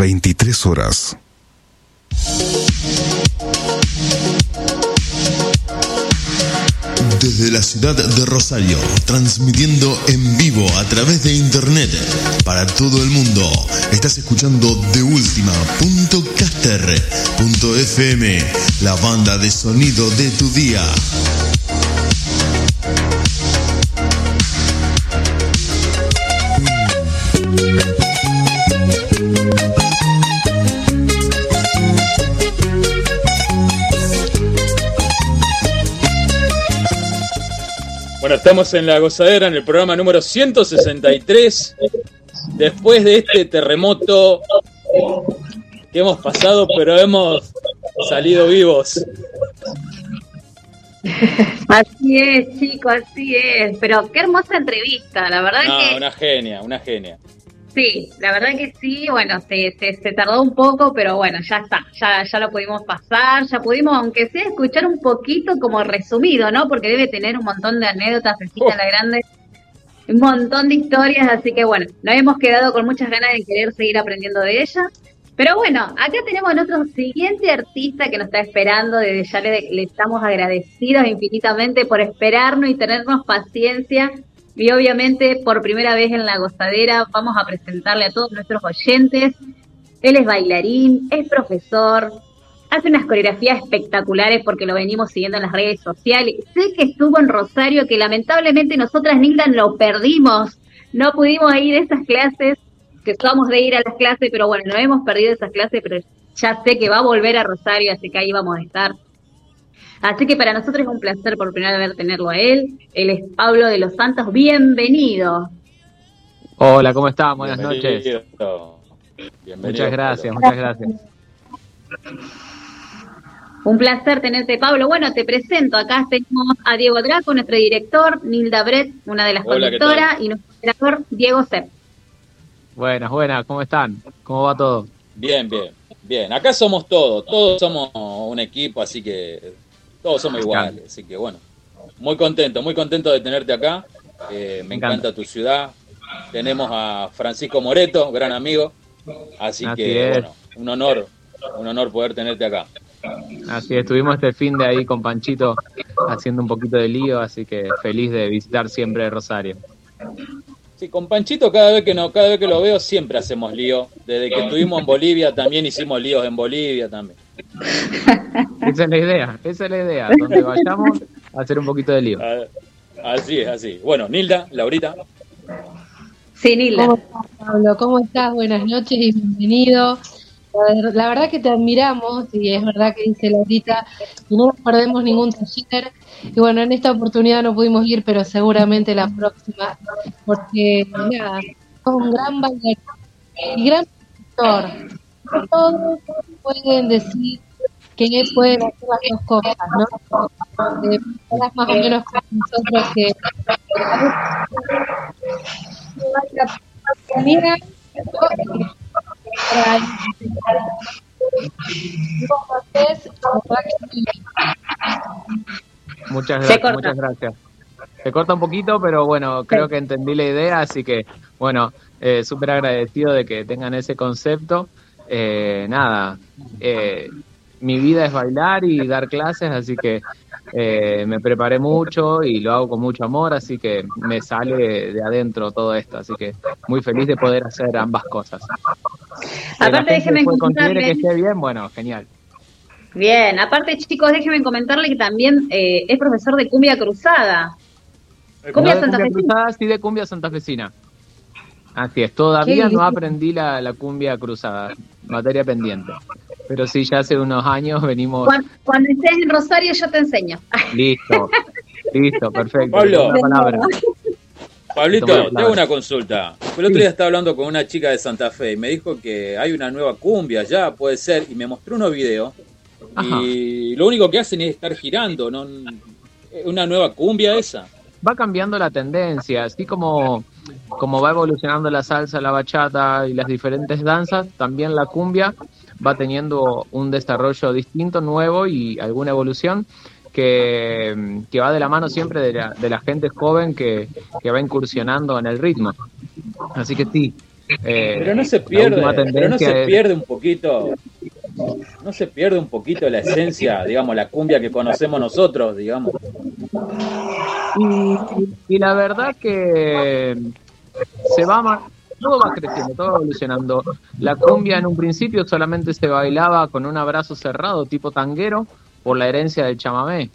23 horas. Desde la ciudad de Rosario, transmitiendo en vivo a través de internet para todo el mundo. Estás escuchando de FM, la banda de sonido de tu día. Estamos en la gozadera en el programa número 163. Después de este terremoto que hemos pasado, pero hemos salido vivos. Así es, chicos, así es. Pero qué hermosa entrevista, la verdad No, que una genia, una genia. Sí, la verdad que sí. Bueno, se, se, se tardó un poco, pero bueno, ya está, ya, ya lo pudimos pasar, ya pudimos, aunque sea, escuchar un poquito como resumido, ¿no? Porque debe tener un montón de anécdotas, Cecita la Grande, un montón de historias, así que bueno, nos hemos quedado con muchas ganas de querer seguir aprendiendo de ella. Pero bueno, acá tenemos a nuestro siguiente artista que nos está esperando. Desde ya le, le estamos agradecidos infinitamente por esperarnos y tenernos paciencia. Y obviamente, por primera vez en La Gozadera, vamos a presentarle a todos nuestros oyentes. Él es bailarín, es profesor, hace unas coreografías espectaculares porque lo venimos siguiendo en las redes sociales. Sé que estuvo en Rosario, que lamentablemente nosotras, Nilda, lo perdimos. No pudimos ir a esas clases, que somos de ir a las clases, pero bueno, no hemos perdido esas clases, pero ya sé que va a volver a Rosario, así que ahí vamos a estar. Así que para nosotros es un placer por primera vez tenerlo a él. Él es Pablo de los Santos. Bienvenido. Hola, ¿cómo están? Buenas noches. Bienvenido. Muchas gracias, Pablo. muchas gracias. Un placer tenerte, Pablo. Bueno, te presento. Acá tenemos a Diego Draco, nuestro director, Nilda Brett, una de las Hola, ¿qué conductoras, y nuestro operador, Diego Sepp. Buenas, buenas, ¿cómo están? ¿Cómo va todo? Bien, bien, bien. Acá somos todos, todos somos un equipo, así que todos somos iguales. Así que bueno, muy contento, muy contento de tenerte acá. Eh, me encanta. tu ciudad. Tenemos a Francisco Moreto, gran amigo. Así, Así que es. bueno, un honor, un honor poder tenerte acá. Así estuvimos este fin de ahí con Panchito haciendo un poquito de lío, así que feliz de visitar siempre Rosario. Sí, con Panchito cada vez que no, cada vez que lo veo siempre hacemos lío. Desde que estuvimos en Bolivia también hicimos líos en Bolivia también. Esa es la idea, esa es la idea. Donde vayamos, a hacer un poquito de lío. Ah, Así es, así. Bueno, Nilda, Laurita. Sí, Nilda. ¿Cómo estás, Pablo? ¿Cómo estás? Buenas noches y bienvenido. La, ver- la verdad que te admiramos y es verdad que dice Laurita y no nos perdemos ningún taller. Y bueno, en esta oportunidad no pudimos ir, pero seguramente la próxima, porque nada, sos un gran bailarín y gran profesor. Todos pueden decir que pueden hacer las dos cosas, ¿no? Eh, personas más o menos como nosotros que Mira, Muchas gracias, muchas gracias. Se corta un poquito, pero bueno, creo que entendí la idea, así que bueno, eh, súper agradecido de que tengan ese concepto. Eh, nada, eh, mi vida es bailar y dar clases, así que eh, me preparé mucho y lo hago con mucho amor, así que me sale de adentro todo esto, así que muy feliz de poder hacer ambas cosas. Que Aparte, después considere que contarle. esté bien, bueno, genial. Bien, aparte, chicos, déjenme comentarle que también eh, es profesor de cumbia cruzada. Cumbia No de Santa cumbia Fe. cruzada, sí de cumbia santafesina. Así es, todavía no aprendí la, la cumbia cruzada, materia pendiente. Pero sí, ya hace unos años venimos. Cuando, cuando estés en Rosario, yo te enseño. Listo, listo, perfecto. Pablo. Pablito, tengo una consulta. El otro día estaba hablando con una chica de Santa Fe y me dijo que hay una nueva cumbia ya, puede ser, y me mostró unos videos. Y lo único que hacen es estar girando, ¿no? Una nueva cumbia esa. Va cambiando la tendencia, así como, como va evolucionando la salsa, la bachata y las diferentes danzas, también la cumbia va teniendo un desarrollo distinto, nuevo y alguna evolución que, que va de la mano siempre de la, de la gente joven que, que va incursionando en el ritmo. Así que sí, eh, Pero no se pierde, pero no se pierde un poquito, no se pierde un poquito la esencia, digamos, la cumbia que conocemos nosotros, digamos. Y, y la verdad que se va todo va creciendo, todo va evolucionando. La cumbia en un principio solamente se bailaba con un abrazo cerrado, tipo tanguero, por la herencia del chamamé.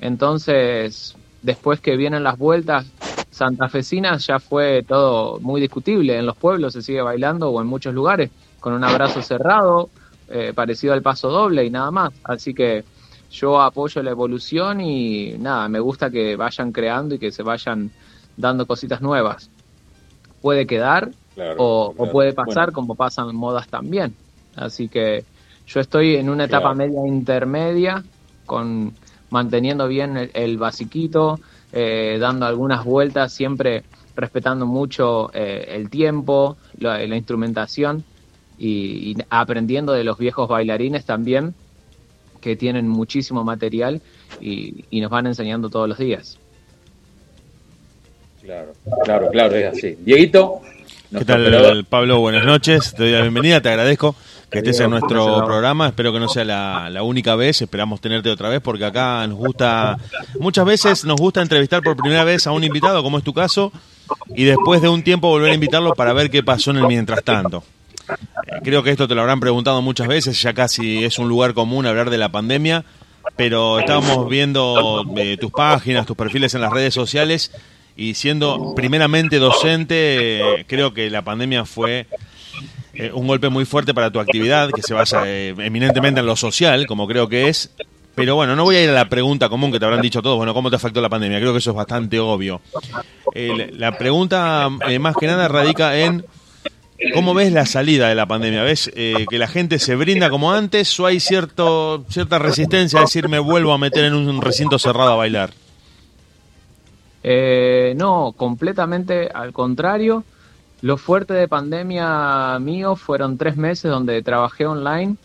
Entonces, después que vienen las vueltas santafesinas, ya fue todo muy discutible. En los pueblos se sigue bailando o en muchos lugares con un abrazo cerrado, eh, parecido al paso doble y nada más. Así que yo apoyo la evolución y nada, me gusta que vayan creando y que se vayan dando cositas nuevas. Puede quedar Claro, o, puede pasar Bueno. como pasan modas también. Así que yo estoy en una etapa Claro. media intermedia, con manteniendo bien el, el basiquito, eh, dando algunas vueltas, siempre respetando mucho eh, el tiempo, la, la instrumentación y, y aprendiendo de los viejos bailarines también, que tienen muchísimo material y, y nos van enseñando todos los días. Claro, claro, claro, es así. Dieguito, ¿Qué tal, operador. Pablo? Buenas noches. Te doy la bienvenida, te agradezco que estés en nuestro programa. Espero que no sea la, la única vez. Esperamos tenerte otra vez porque acá nos gusta, muchas veces nos gusta entrevistar por primera vez a un invitado, como es tu caso, y después de un tiempo volver a invitarlo para ver qué pasó en el mientras tanto. Eh, Creo que esto te lo habrán preguntado muchas veces, ya casi es un lugar común hablar de la pandemia, pero estábamos viendo eh, tus páginas, tus perfiles en las redes sociales y siendo primeramente docente, creo que la pandemia fue eh, un golpe muy fuerte para tu actividad, que se basa eh, eminentemente en lo social, como creo que es. Pero bueno, no voy a ir a la pregunta común que te habrán dicho todos, bueno, ¿cómo te afectó la pandemia? Creo que eso es bastante obvio. Eh, la pregunta eh, más que nada radica en ¿Cómo ves la salida de la pandemia? ¿Ves que la gente se brinda como antes o hay cierto, cierta resistencia a decir me vuelvo a meter en un recinto cerrado a bailar? Eh, no, completamente al contrario. Lo fuerte de pandemia mío fueron tres meses donde trabajé online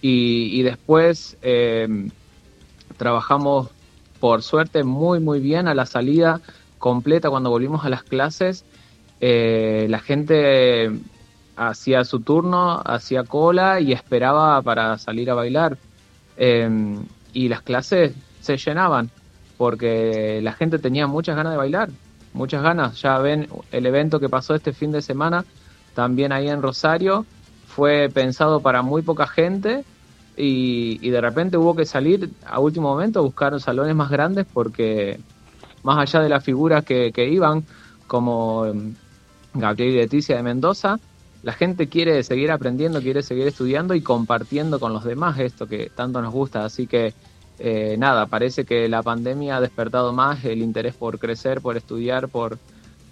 y, después eh, trabajamos por suerte muy muy bien a la salida completa cuando volvimos a las clases. eh, la gente hacía su turno, hacía cola y esperaba para salir a bailar. Eh, y las clases se llenaban porque la gente tenía muchas ganas de bailar, muchas ganas. Ya ven el evento que pasó este fin de semana, también ahí en Rosario, fue pensado para muy poca gente y, de repente hubo que salir a último momento a buscar salones más grandes porque más allá de las figuras que, que iban, como em, Gabriel y Leticia de Mendoza, la gente quiere seguir aprendiendo, quiere seguir estudiando y compartiendo con los demás esto que tanto nos gusta. Así que eh, nada, parece que la pandemia ha despertado más el interés por crecer, por estudiar, por,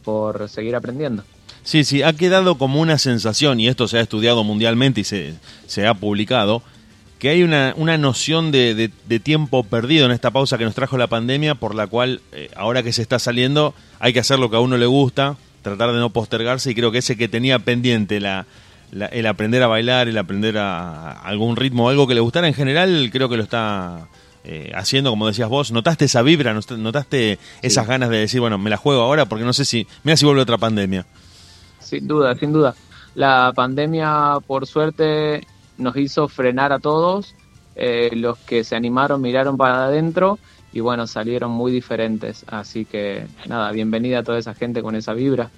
por seguir aprendiendo. Sí, sí, ha quedado como una sensación, y esto se ha estudiado mundialmente y se, se ha publicado, que hay una, una noción de, de- tiempo perdido en esta pausa que nos trajo la pandemia, por la cual eh, ahora que se está saliendo hay que hacer lo que a uno le gusta, tratar de no postergarse, y creo que ese que tenía pendiente la, la- el aprender a bailar, el aprender a algún ritmo, algo que le gustara en general, creo que lo está eh, haciendo, como decías vos. ¿Notaste esa vibra? ¿Notaste esas ganas de decir, bueno, me la juego ahora porque no sé si, mira si vuelve otra pandemia? Sin duda, sin duda. La pandemia, por suerte, nos hizo frenar a todos. Eh, los que se animaron miraron para adentro y bueno, salieron muy diferentes. Así que nada, bienvenida a toda esa gente con esa vibra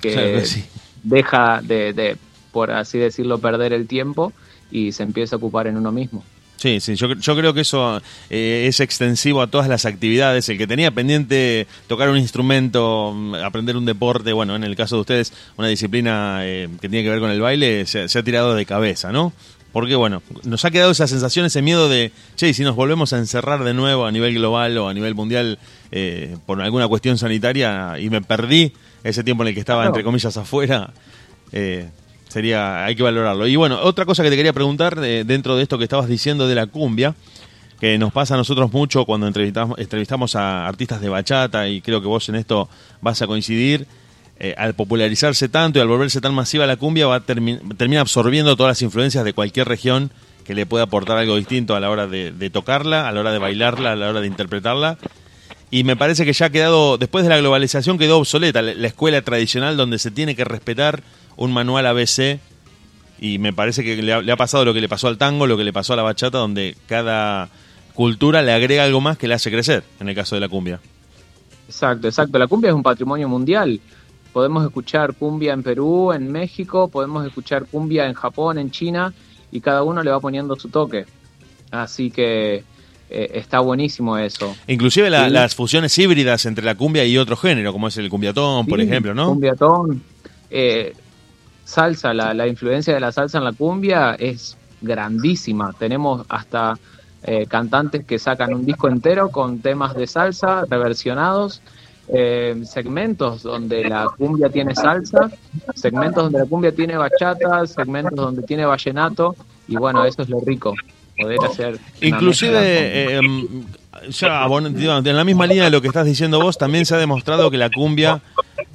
que Claro sí. deja de, de, por así decirlo, perder el tiempo y se empieza a ocupar en uno mismo. Sí, sí, yo, yo creo que eso eh, es extensivo a todas las actividades. El que tenía pendiente tocar un instrumento, mm, aprender un deporte, bueno, en el caso de ustedes, una disciplina eh, que tiene que ver con el baile, se, se ha tirado de cabeza, ¿no? Porque, bueno, nos ha quedado esa sensación, ese miedo de, che, ¿y si nos volvemos a encerrar de nuevo a nivel global o a nivel mundial eh, por alguna cuestión sanitaria y me perdí ese tiempo en el que estaba, Claro. entre comillas, afuera, eh, sería hay que valorarlo. Y bueno, otra cosa que te quería preguntar eh, dentro de esto que estabas diciendo de la cumbia, que nos pasa a nosotros mucho cuando entrevistamos, entrevistamos a artistas de bachata y creo que vos en esto vas a coincidir. eh, al popularizarse tanto y al volverse tan masiva la cumbia, va termi- termina absorbiendo todas las influencias de cualquier región que le pueda aportar algo distinto a la hora de, de tocarla, a la hora de bailarla, a la hora de interpretarla. Y me parece que ya ha quedado, después de la globalización, quedó obsoleta la escuela tradicional donde se tiene que respetar un manual ABC y me parece que le ha, le ha pasado lo que le pasó al tango, lo que le pasó a la bachata, donde cada cultura le agrega algo más que le hace crecer, en el caso de la cumbia. Exacto, exacto. La cumbia es un patrimonio mundial. Podemos escuchar cumbia en Perú, en México, podemos escuchar cumbia en Japón, en China, y cada uno le va poniendo su toque. Así que eh, está buenísimo eso. Inclusive la- Sí. las fusiones híbridas entre la cumbia y otro género, como es el cumbiatón, por ejemplo, ¿no? Cumbiatón, eh, salsa, la, la influencia de la salsa en la cumbia es grandísima. Tenemos hasta eh, cantantes que sacan un disco entero con temas de salsa reversionados, eh, segmentos donde la cumbia tiene salsa, segmentos donde la cumbia tiene bachata, segmentos donde tiene vallenato, y bueno, eso es lo rico, poder hacer... Inclusive, eh, digo, en la misma línea de lo que estás diciendo vos, también se ha demostrado que la cumbia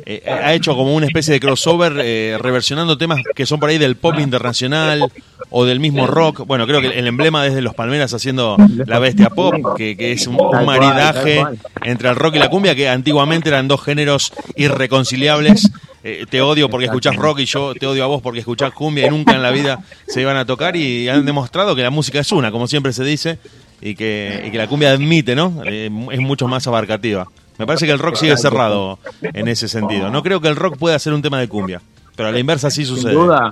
eh, ha hecho como una especie de crossover eh, reversionando temas que son por ahí del pop internacional o del mismo rock. Bueno, creo que el emblema desde Los Palmeras haciendo La Bestia Pop, que, que es un, maridaje entre el rock y la cumbia, que antiguamente eran dos géneros irreconciliables. Eh, te odio porque escuchás rock y yo te odio a vos porque escuchás cumbia y nunca en la vida se iban a tocar y han demostrado que la música es una, como siempre se dice, y que, y que la cumbia admite, ¿no? Eh, es mucho más abarcativa. Me parece que el rock sigue cerrado en ese sentido. No creo que el rock pueda ser un tema de cumbia, pero a la inversa sí Sin sucede. duda,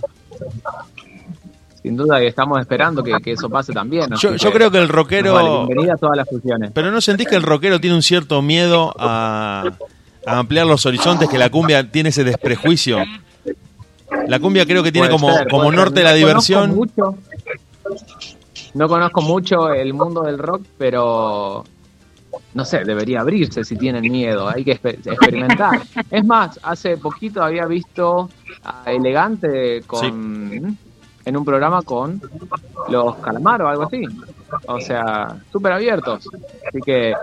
sin duda que estamos esperando que, que eso pase también. Yo, creo que el rockero... vale, bienvenida a todas las fusiones. Pero ¿no sentís que el rockero tiene un cierto miedo a, a ampliar los horizontes, que la cumbia tiene ese desprejuicio? La cumbia creo que tiene Puede como, ser, como norte ser. la diversión. mucho- no conozco mucho el mundo del rock, pero no sé, debería abrirse si tienen miedo. Hay que experimentar. Es más, hace poquito había visto a Elegante con en un programa con los Calamar o algo así. O sea, súper abiertos. Así que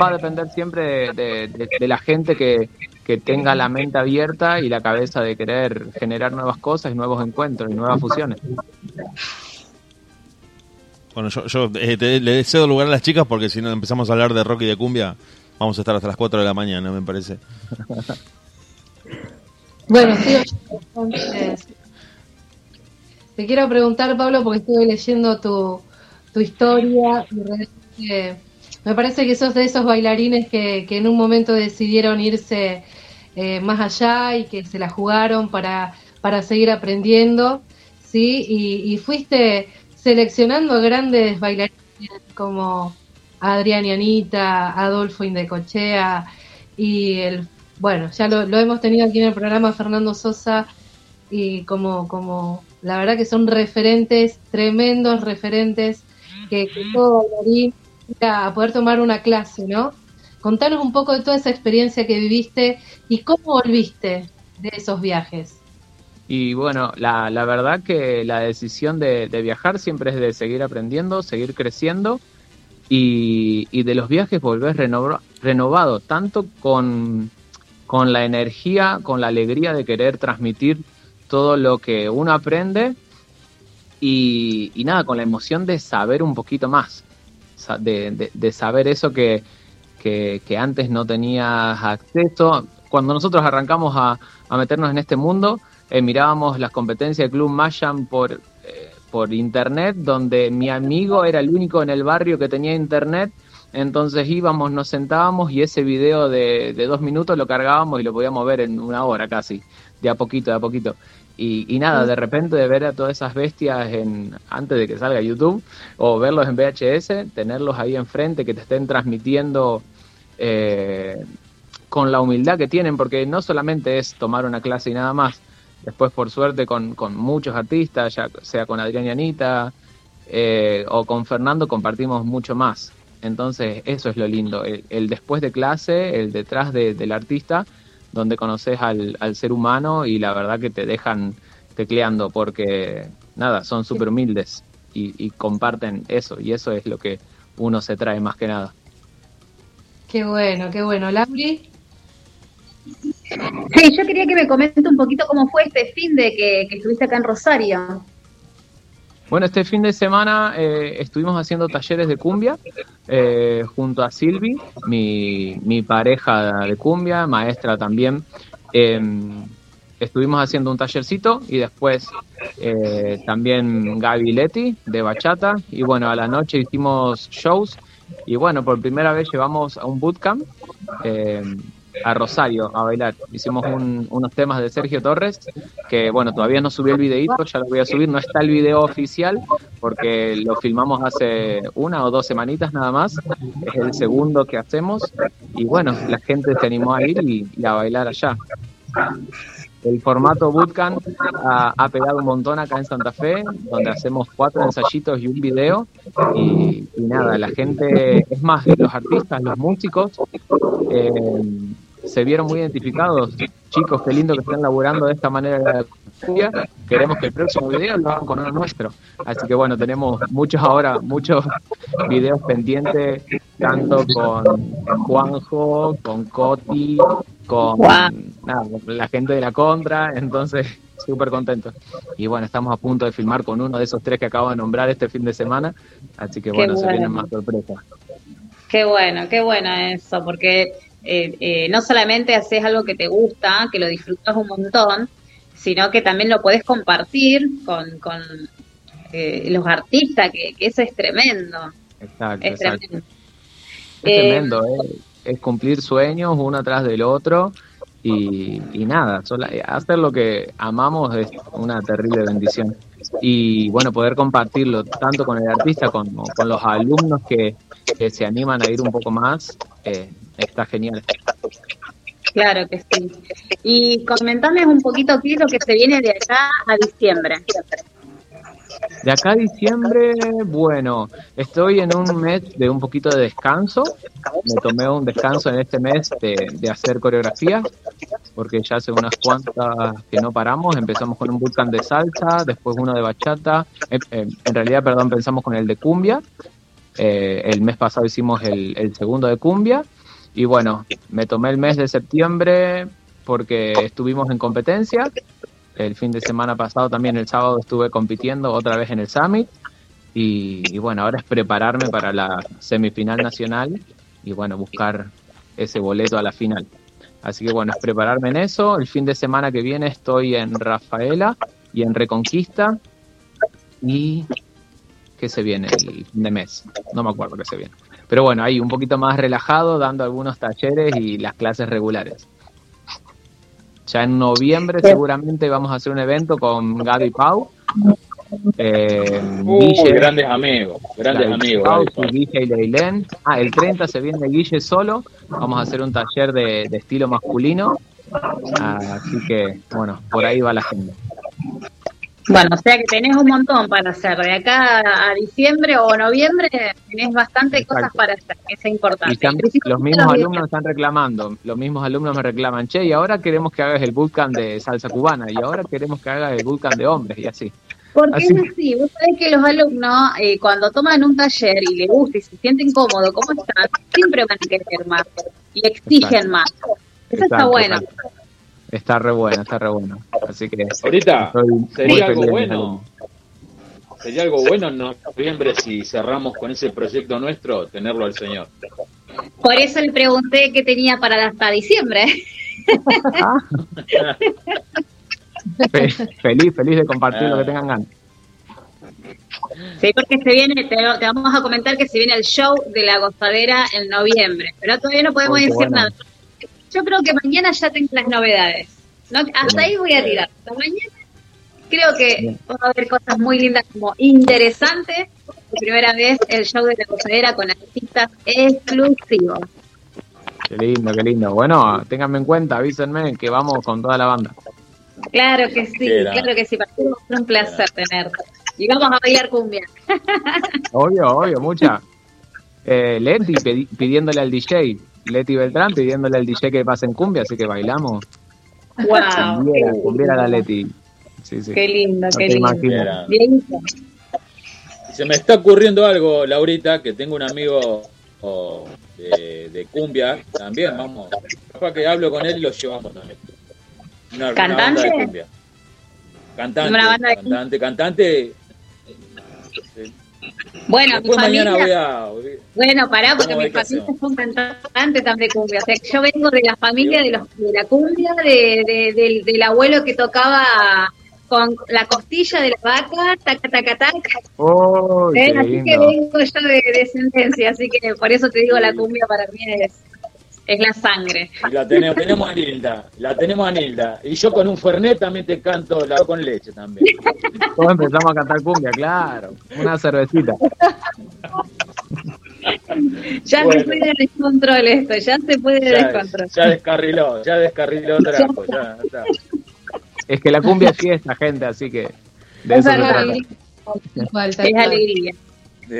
va a depender siempre de, de- de- de la gente que, que tenga la mente abierta y la cabeza de querer generar nuevas cosas y nuevos encuentros y nuevas fusiones. Bueno, yo, yo, eh, te- le cedo lugar a las chicas porque si no empezamos a hablar de rock y de cumbia, vamos a estar hasta las 4 de la mañana, me parece. Bueno, yo, entonces. Te quiero preguntar, Pablo, porque estuve leyendo tu, tu historia me parece que sos de esos bailarines que, que en un momento decidieron irse eh, más allá y que se la jugaron para, para seguir aprendiendo, ¿sí? Y fuiste seleccionando grandes bailarines como Adrián y Anita, Adolfo Indecochea y el, bueno, ya lo, lo hemos tenido aquí en el programa Fernando Sosa y como, como la verdad que son referentes, tremendos referentes que, que todo bailarín a poder tomar una clase, ¿no? Contanos un poco de toda esa experiencia que viviste y cómo volviste de esos viajes. Y bueno, la, la verdad que la decisión de, viajar siempre es de seguir aprendiendo, seguir creciendo y, y de los viajes volver renovo- renovado, tanto con, con la energía, con la alegría de querer transmitir todo lo que uno aprende y, nada, con la emoción de saber un poquito más, de saber eso que, que, que antes no tenías acceso. Cuando nosotros arrancamos a, a meternos en este mundo, eh, mirábamos las competencias de Club Mayan por, eh, por internet, donde mi amigo era el único en el barrio que tenía internet. Entonces íbamos, nos sentábamos y ese video de, de dos minutos lo cargábamos y lo podíamos ver en una hora casi, de a poquito, de a poquito. Y, y nada, de repente de ver a todas esas bestias en, antes de que salga YouTube o verlos en VHS, tenerlos ahí enfrente, que te estén transmitiendo eh, con la humildad que tienen, porque no solamente es tomar una clase y nada más. Después, por suerte, con, con muchos artistas, ya sea con Adrián y Anita eh, o con Fernando, compartimos mucho más. Entonces, eso es lo lindo, el, el después de clase, el detrás de- del artista, donde conoces al, al ser humano y la verdad que te dejan tecleando, porque nada, son súper humildes y, y comparten eso, y eso es lo que uno se trae más que nada. Qué bueno, qué bueno. Lauri, Sí, yo quería que me comente un poquito cómo fue este fin de que, estuviste acá en Rosario. Bueno, este fin de semana eh, estuvimos haciendo talleres de cumbia eh, junto a Silvi, mi, pareja de cumbia, maestra también. Eh, estuvimos haciendo un tallercito y después eh, también Gaby Leti de bachata y bueno, a la noche hicimos shows y bueno, por primera vez llevamos a un bootcamp eh, a Rosario a bailar. Hicimos un- unos temas de Sergio Torres que bueno, todavía no subí el videito, ya lo voy a subir, no está el video oficial porque lo filmamos hace una o dos semanitas nada más, es el segundo que hacemos y bueno, la gente se animó a ir y, a bailar allá. El formato Bootcamp ha, ha pegado un montón acá en Santa Fe, donde hacemos cuatro ensayitos y un video. Y, y nada, la gente, es más, los artistas, los músicos, eh, se vieron muy identificados. Chicos, qué lindo que estén laburando de esta manera. Queremos que el próximo video lo hagan con uno nuestro. Así que bueno, tenemos muchos ahora, muchos videos pendientes, tanto con Juanjo, con Coti, con nada, la gente de la contra, entonces súper contentos. Y bueno, estamos a punto de filmar con uno de esos tres que acabo de nombrar este fin de semana, así que Qué bueno, se bueno. vienen más sorpresas. Qué bueno, qué bueno eso, porque eh, eh, no solamente haces algo que te gusta, que lo disfrutas un montón, sino que también lo puedes compartir con, con eh, los artistas, que, que eso es tremendo. Exacto, Es exacto. tremendo. Es Eh, tremendo, es cumplir sueños uno atrás del otro y, y nada, sola- hacer lo que amamos es una terrible bendición. Y bueno, poder compartirlo tanto con el artista como con los alumnos que, que se animan a ir un poco más, eh, está genial. Claro que sí. Y comentarles un poquito qué es lo que se viene de acá a diciembre. De acá a diciembre, bueno, estoy en un mes de un poquito de descanso. Me tomé un descanso en este mes de, de hacer coreografía, porque ya hace unas cuantas que no paramos. Empezamos con un bootcamp de salsa, después uno de bachata. Eh, eh, en realidad, perdón, pensamos con el de cumbia. Eh, el mes pasado hicimos el, el segundo de cumbia. Y bueno, me tomé el mes de septiembre porque estuvimos en competencia. El fin de semana pasado también el sábado estuve compitiendo otra vez en el Summit. Y, y bueno, ahora es prepararme para la semifinal nacional y bueno, buscar ese boleto a la final. Así que bueno, es prepararme en eso. El fin de semana que viene estoy en Rafaela y en Reconquista. Y ¿qué se viene? El fin de mes. No me acuerdo qué se viene. Pero bueno, ahí un poquito más relajado, dando algunos talleres y las clases regulares. Ya en noviembre seguramente vamos a hacer un evento con Gaby Pau. Eh, Guille- grandes amigos, grandes Gaby amigos. Pau, Gaby Pau. Guille y Leilén. Ah, el 30 se viene Guille solo. Vamos a hacer un taller de, de estilo masculino. Ah, así que, bueno, por ahí va la agenda. Bueno, o sea que tenés un montón para hacer. De acá a diciembre o noviembre tenés bastante cosas para hacer. Es importante. los mismos los alumnos están reclamando, los mismos alumnos me reclaman, che, y ahora queremos que hagas el bootcamp de salsa cubana, y ahora queremos que hagas el bootcamp de hombres, y así. Porque Así es así, vos sabés que los alumnos eh, cuando toman un taller y les gusta y se sienten cómodos, ¿cómo están? Siempre van a querer más y exigen Exacto. más. Eso está Exacto, bueno. Está re bueno, está re bueno. Así que Ahorita, muy sería algo bueno. Sería algo bueno en noviembre si cerramos con ese proyecto nuestro, tenerlo al señor. Por eso le pregunté qué tenía para hasta diciembre. Fe- feliz, feliz de compartir Ah. lo que tengan ganas. Sí, porque se viene, te, te vamos a comentar que se viene el show de la gozadera en noviembre, pero todavía no podemos decir bueno. nada. Yo creo que mañana ya tengo las novedades. ¿no? Hasta ahí voy a tirar. Hasta mañana creo que va a haber cosas muy lindas como interesantes. Por primera vez el show de la gozadera con artistas exclusivos. Qué lindo, qué lindo. Bueno, ténganme en cuenta, avísenme que vamos con toda la banda. Claro que sí, claro que sí. Para mí ser un placer tenerte. Y vamos a bailar cumbia. Obvio, obvio, mucha. Eh, Leti pedi- pidiéndole al DJ, Leti Beltrán pidiéndole al DJ que pase en cumbia, así que bailamos. Wow, Cumbiera, cumbiera la Leti. Sí, sí. qué lindo, No qué. Dieguito. Se me está ocurriendo algo, Laurita, que tengo un amigo oh, de, de cumbia, también, vamos. Capaz que hablo con él y lo llevamos también. Una, una ¿Cantante? banda de cumbia. Cantante, Una banda de cantante, cantante. Bueno, mi mañana voy familia, a... bueno, pará, porque ¿Cómo mi familia son cantantes también de cumbia. O sea, que yo vengo de la familia de, los, de la cumbia, de, de- del, del abuelo que tocaba con la costilla de la vaca, taca, taca, taca. Oh, Eh, así que vengo yo de descendencia, así que por eso te digo, la cumbia para mí es, es la sangre. La tenemos, tenemos a Nilda, la tenemos a Nilda. Y yo con un Fernet también te canto la con leche también. Todos empezamos a cantar cumbia, claro. Una cervecita. Ya Bueno. se puede descontrol esto, ya se puede Ya, descontrol. ya descarriló, ya descarriló Draco, ya está. Es que la cumbia es fiesta, gente, así que de Es eso se trata. Es alegría.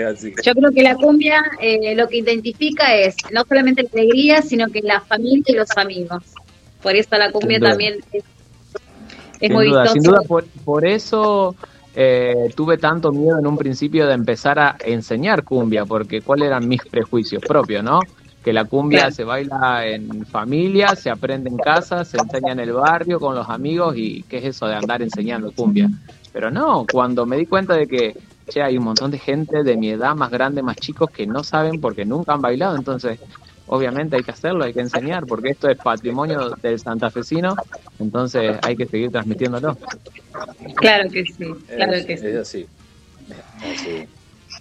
Así. Yo creo que la cumbia eh, lo que identifica es no solamente la alegría, sino que la familia y los amigos. Por eso la cumbia también es, es sin muy duda, vistosa. sin duda por, por eso eh, tuve tanto miedo en un principio de empezar a enseñar cumbia, porque cuáles eran mis prejuicios propios, ¿no? Que la cumbia Claro. se baila en familia, se aprende en casa, se enseña en el barrio con los amigos y qué es eso de andar enseñando cumbia. Pero no, cuando me di cuenta de que, che, hay un montón de gente de mi edad, más grande, más chicos, que no saben porque nunca han bailado, entonces obviamente hay que hacerlo, hay que enseñar, porque esto es patrimonio del santafesino, entonces hay que seguir transmitiéndolo. Claro que sí, claro Es- que sí. Es así. Así.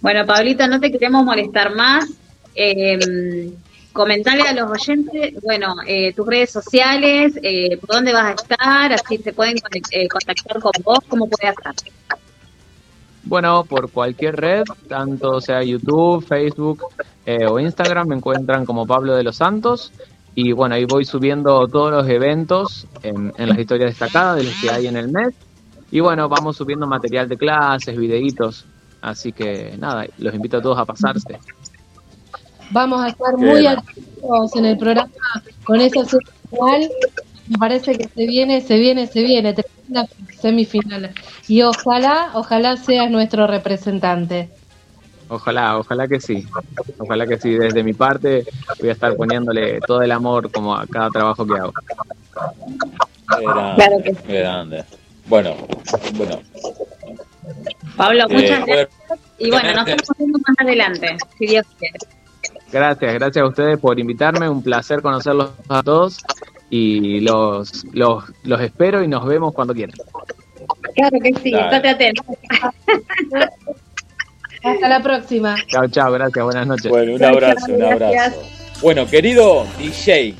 Bueno, Pablito, no te queremos molestar más. Eh, comentale a los oyentes, bueno, eh, tus redes sociales, eh, por dónde vas a estar, así se pueden conect- eh, contactar con vos, cómo puedes hacer. Bueno, por cualquier red, tanto sea YouTube, Facebook eh, o Instagram, me encuentran como Pablo de los Santos. Y bueno, ahí voy subiendo todos los eventos en, en las historias destacadas de los que hay en el mes. Y bueno, vamos subiendo material de clases, videitos. Así que nada, los invito a todos a pasarse. Vamos a estar muy activos en el programa con esa semifinal. Me parece que se viene, se viene, se viene. Tremenda semifinal. Y ojalá, ojalá seas nuestro representante. Ojalá, ojalá que sí. Ojalá que sí. Desde mi parte voy a estar poniéndole todo el amor como a cada trabajo que hago. Grande, Claro que sí. grande. Bueno, bueno. Pablo, Eh, muchas bueno, gracias. Y bueno, nos estamos viendo más adelante, si Dios quiere. Gracias, gracias a ustedes por invitarme. Un placer conocerlos a todos. Y los, los, los espero y nos vemos cuando quieran. Claro que sí, Dale. estate atento. Hasta la próxima. Chao, chao, gracias, buenas noches. Bueno, un abrazo, un abrazo. Bueno, querido DJ,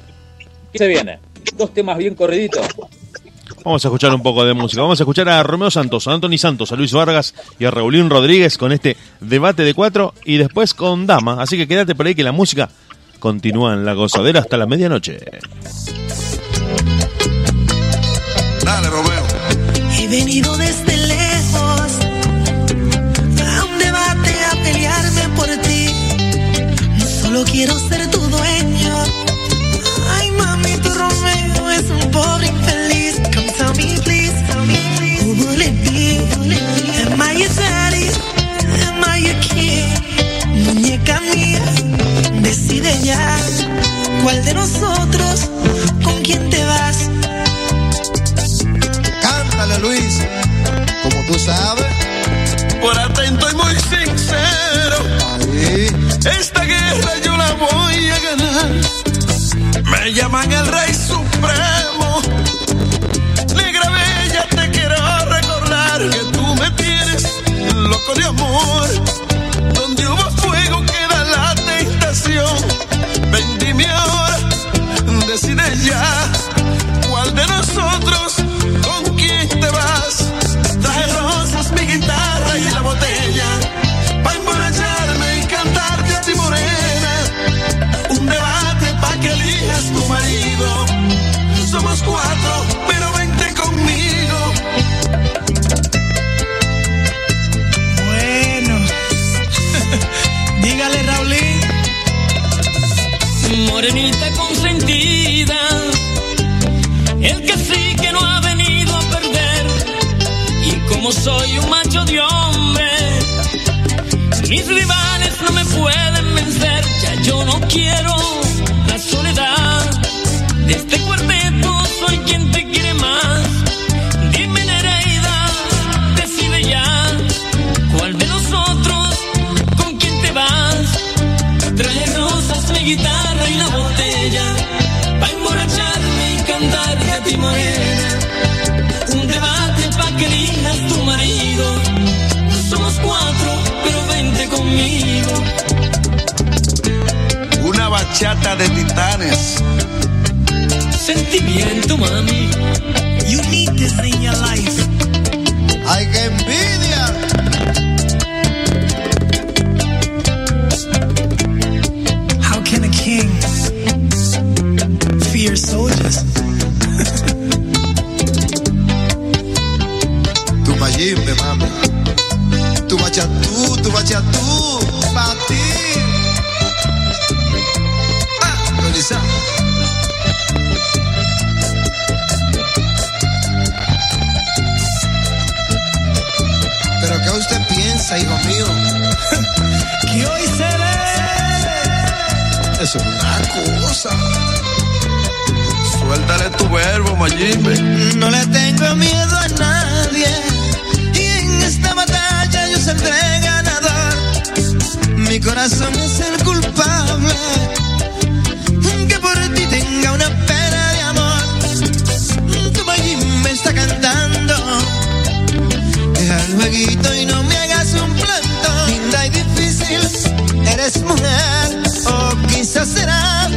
¿qué se viene? Dos temas bien corriditos. Vamos a escuchar un poco de música. Vamos a escuchar a Romeo Santos, a Anthony Santos, a Luis Vargas y a Raulín Rodríguez con este debate de cuatro y después con Dama. Así que quédate por ahí que la música continúa en la gozadera hasta la medianoche. Dale, Romeo. He venido desde lejos a un debate a pelearme por ti. No solo quiero ser ya. ¿Cuál de nosotros? ¿Con quién te vas? Cántale, Luis. Como tú sabes. Por atento y muy sincero. Esta guerra yo la voy a ganar. Me llaman el Rey Supremo. Negra Bella, te quiero recordar que tú me tienes loco de amor. ¿Cuál de nosotros con quién te vas? Traje rosas, mi guitarra y la botella. Pa' emborracharme y cantarte a ti morena. Un debate pa' que elijas tu marido. Somos cuatro, Morenita consentida, el que sí que no ha venido a perder. Y como soy un macho de hombre, mis rivales no me pueden vencer. Ya yo no quiero la soledad de este cuarteto, soy quien te quiere más. morena, un debate para que elijas tu marido. Somos cuatro, pero vente conmigo. Una bachata de titanes. Sentimiento, mami. You need this in your life. I can be. batia tudo, batia tudo, bati. Ah. Pero que usted piensa, hijo mío, que hoy seré. Eso es una cosa. Suéltale tu verbo, Majime. No le tengo miedo a nadie se entregan a. Mi corazón es el culpable que por ti tenga una pena de amor. Tu vallín me está cantando. Deja el jueguito y no me hagas un planto. Linda y difícil, eres mujer, o quizás será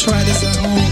try this at home.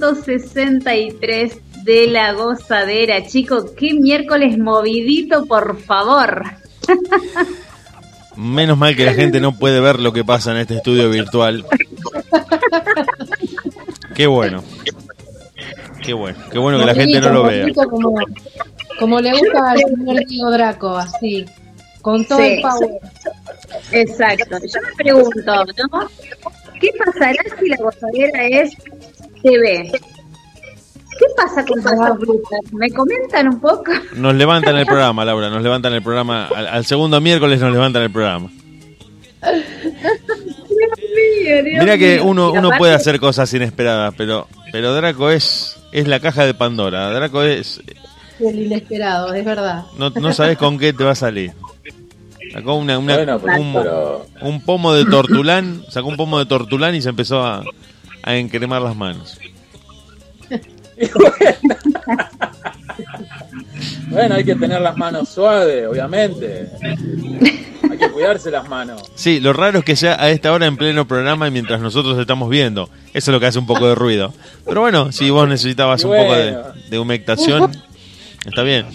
163 de La Gozadera. Chico, qué miércoles movidito, por favor. Menos mal que la gente no puede ver lo que pasa en este estudio virtual. Qué bueno. Qué bueno. Qué bueno que la gente no lo vea. Como, como le gusta al señor Diego Draco, así, con todo Sí, el power. Exacto. Yo me pregunto, ¿no? ¿Qué pasará si la gozadera es TV? ¿Qué pasa con Pastor Brujas? ¿Me comentan un poco? Nos levantan el programa, Laura. Nos levantan el programa. Al, al segundo miércoles nos levantan el programa. Dios mío, Mira que uno, uno puede hacer cosas inesperadas, pero, pero Draco es, es la caja de Pandora. Draco es. El inesperado, es verdad. No, no sabes con qué te va a salir. Sacó una, una- Bueno, pero- un, pero- un pomo de tortulán, sacó un pomo de tortulán y se empezó a, a encremar las manos. Bueno, hay que tener las manos suaves, obviamente. Hay que cuidarse las manos. Sí, lo raro es que sea a esta hora en pleno programa y mientras nosotros estamos viendo. Eso es lo que hace un poco de ruido. Pero bueno, si vos necesitabas un poco de, humectación, está bien.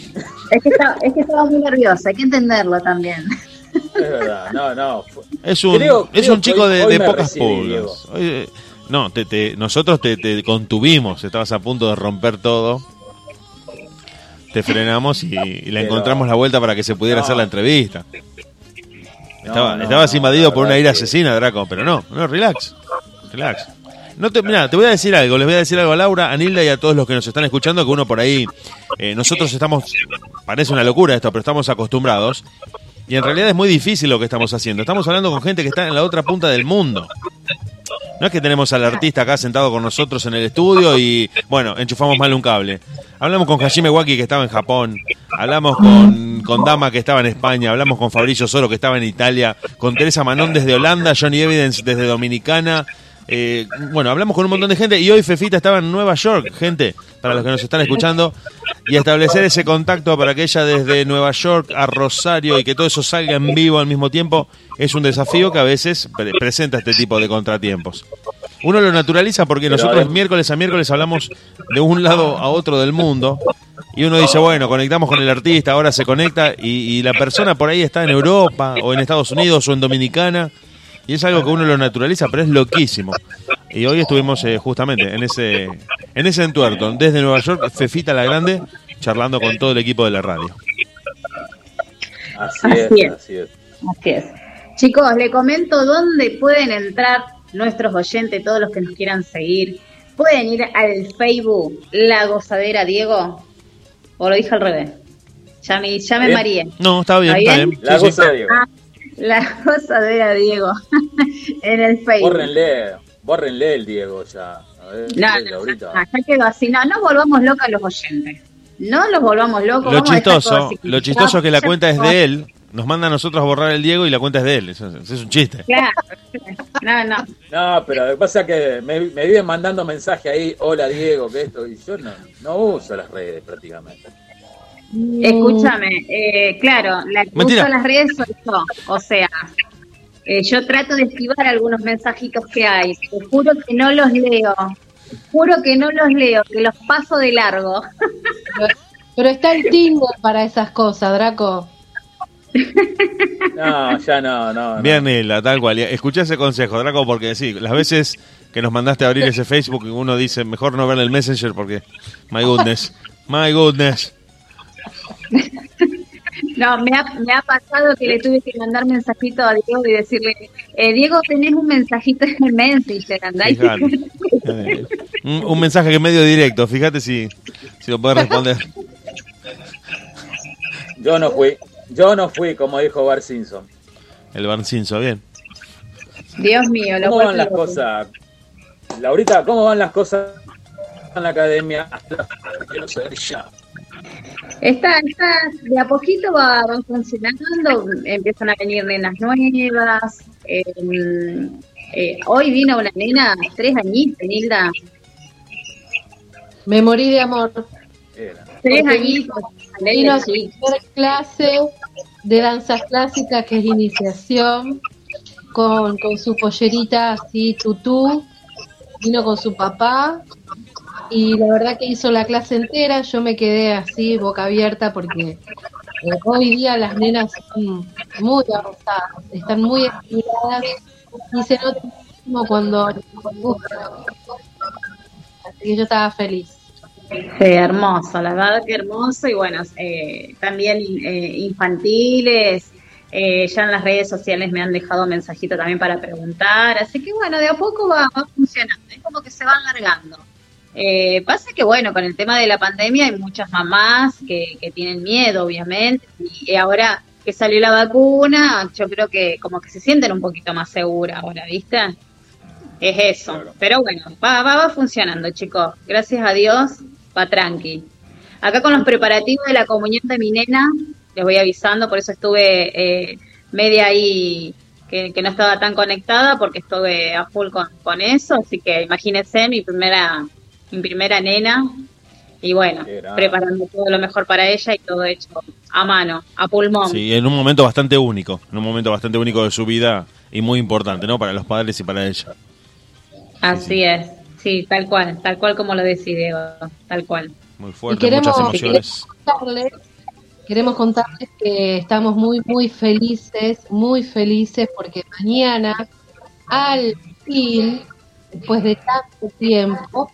Es que, estaba, es que estaba muy nerviosa, hay que entenderlo también. Es verdad, no, no. Es un, Creo- es creo un chico hoy- de, hoy de pocas recibí, pulgas. Hoy, eh, no, te, te- nosotros te, te contuvimos, estabas a punto de romper todo. Te frenamos y, y le encontramos la vuelta para que se pudiera No. hacer la entrevista. Estaba, no, estabas invadido por una ira asesina, Draco, pero no, no, relax. Relax. No te, mira, te voy a decir algo, les voy a decir algo a Laura, a Nilda y a todos los que nos están escuchando, que uno por ahí, eh, nosotros estamos, parece una locura esto, pero estamos acostumbrados, y en realidad es muy difícil lo que estamos haciendo. Estamos hablando con gente que está en la otra punta del mundo. No es que tenemos al artista acá sentado con nosotros en el estudio y, bueno, enchufamos mal un cable. Hablamos con Hajime Waki que estaba en Japón, hablamos con, con Dama que estaba en España, hablamos con Fabricio Soro que estaba en Italia, con Teresa Manón desde Holanda, Johnny Evidence desde Dominicana. Eh, bueno, hablamos con un montón de gente y hoy Fefita estaba en Nueva York, gente, para los que nos están escuchando, y establecer ese contacto para que ella desde Nueva York a Rosario y que todo eso salga en vivo al mismo tiempo es un desafío que a veces pre- presenta este tipo de contratiempos. Uno lo naturaliza porque nosotros miércoles a miércoles hablamos de un lado a otro del mundo y uno dice, bueno, conectamos con el artista, ahora se conecta y, y la persona por ahí está en Europa o en Estados Unidos o en Dominicana y es algo que uno lo naturaliza, pero es loquísimo. Y hoy estuvimos eh, justamente en ese en ese entuerto, desde Nueva York, Fefita la Grande, charlando con todo el equipo de la radio. Así, Así es, es. así es. Así es. Chicos, le comento dónde pueden entrar nuestros oyentes, todos los que nos quieran seguir. Pueden ir al Facebook La Gozadera Diego. O lo dije al revés. Ya me, ya me Bien. mareé. No, está bien, está bien. La Sí, sí. goza de Diego. Ah, la Gozadera Diego. en el Facebook. Bórrenle, bórrenle el Diego ya. A ver, No, no. Ah, ya quedó así. No, no volvamos locos a los oyentes. No los volvamos locos. Lo a chistoso, lo chistoso es que la cuenta es de él, nos manda a nosotros a borrar el Diego y la cuenta es de él. Eso, eso es un chiste. Claro. No, no. No, pero lo que pasa es que me, me viven mandando mensaje ahí, hola Diego, que esto, y yo no, no uso las redes prácticamente. Escúchame, eh, claro, la que Mentira. usa las redes soy yo. O sea, eh, yo trato de esquivar algunos mensajitos que hay. Te juro que no los leo. Juro que no los leo, que los paso de largo. Pero está el Tinder para esas cosas, Draco. No, ya no, no. no. Bien, Nilda, tal cual. Y Escuché ese consejo, Draco, porque sí, las veces que nos mandaste a abrir ese Facebook, uno dice, mejor no ver el Messenger porque, my goodness, my goodness. No, me ha, me ha pasado que le tuve que mandar mensajito a Diego y decirle, eh, Diego, tenés un mensajito en el Messenger, andá y- Fíjate. Eh, un, un mensaje que es medio directo, fíjate si, si lo puedes responder. Yo no fui, yo no fui, como dijo Bar Simpson. El Barcinzo, bien. Dios mío, lo ¿Cómo van las cosas? Laurita, ¿cómo van las cosas en la academia? Quiero saber ya. Está, está, de a poquito va, va funcionando, empiezan a venir nenas nuevas. eh, eh, hoy vino una nena, tres añitos, Nilda, Me morí de amor. tres Porque añitos. Vino sí. primer clase de danza clásica, que es iniciación, con, con su pollerita así, tutú, vino con su papá y la verdad que hizo la clase entera, yo me quedé así, boca abierta, porque eh, hoy día las nenas son muy avanzadas, están muy estiradas y se nota muchísimo cuando. Así que yo estaba feliz. Sí, hermoso, la verdad que hermoso y bueno, eh, también eh, infantiles, eh, ya en las redes sociales me han dejado mensajito también para preguntar, así que bueno, de a poco va, va funcionando, es como que se van largando. Eh, pasa que bueno, con el tema de la pandemia hay muchas mamás que, que tienen miedo, obviamente, y ahora que salió la vacuna, yo creo que como que se sienten un poquito más seguras ahora, ¿viste? Es eso. Pero bueno, va, va, va funcionando, chicos. Gracias a Dios, va tranqui. Acá con los preparativos de la comunión de mi nena, les voy avisando, por eso estuve eh, media ahí que, que no estaba tan conectada, porque estuve a full con, con eso. Así que imagínense mi primera, mi primera nena. Y bueno, preparando todo lo mejor para ella y todo hecho a mano, a pulmón. Sí, en un momento bastante único, en un momento bastante único de su vida y muy importante, ¿no? Para los padres y para ella. Así es, sí, tal cual, tal cual como lo decide, tal cual. Muy Y fuerte, queremos, muchas emociones. queremos contarles, queremos contarles que estamos muy, muy felices, muy felices porque mañana, al fin, después de tanto tiempo,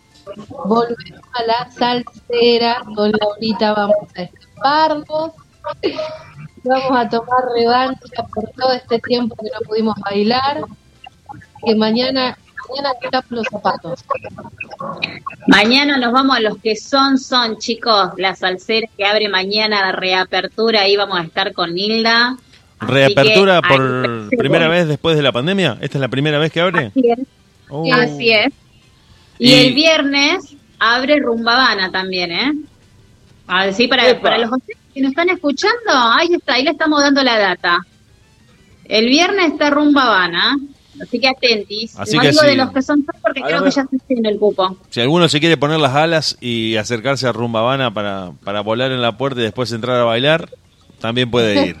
volvemos a la salsera. Con Laurita vamos a escaparnos, vamos a tomar revancha por todo este tiempo que no pudimos bailar. Que mañana, mañana quitamos los zapatos. Mañana nos vamos a los que son, son chicos, la salsera que abre mañana la reapertura, ahí vamos a estar con Nilda. Así ¿Reapertura que, por primera vez después de la pandemia? ¿Esta es la primera vez que abre? Así es. Oh. Así es. Y, Y- el viernes abre Rumbabana también, ¿eh? A ver, sí, para, para los que nos están escuchando, ahí está, ahí le estamos dando la data. El viernes está Rumbabana, así que atentis. Así que digo sí. de los que son porque A creo ver. que ya se tiene el cupo. Si alguno se quiere poner las alas y acercarse a Rumbabana para, para volar en la puerta y después entrar a bailar, también puede ir.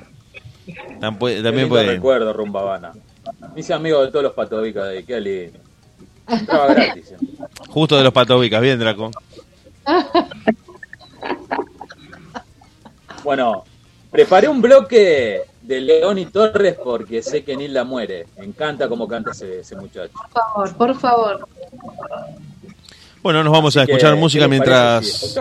También lindo puede ir. recuerdo, Rumbabana. Me hice amigo de todos los patobicas de ahí, qué lindo. Entraba gratis. eh. Justo de los patobicas, bien, Draco. Bueno, preparé un bloque de León y Torres porque sé que Nilda muere. Me encanta cómo canta ese, ese muchacho. Por favor, por favor. Bueno, nos vamos a Así escuchar ¿qué música les mientras...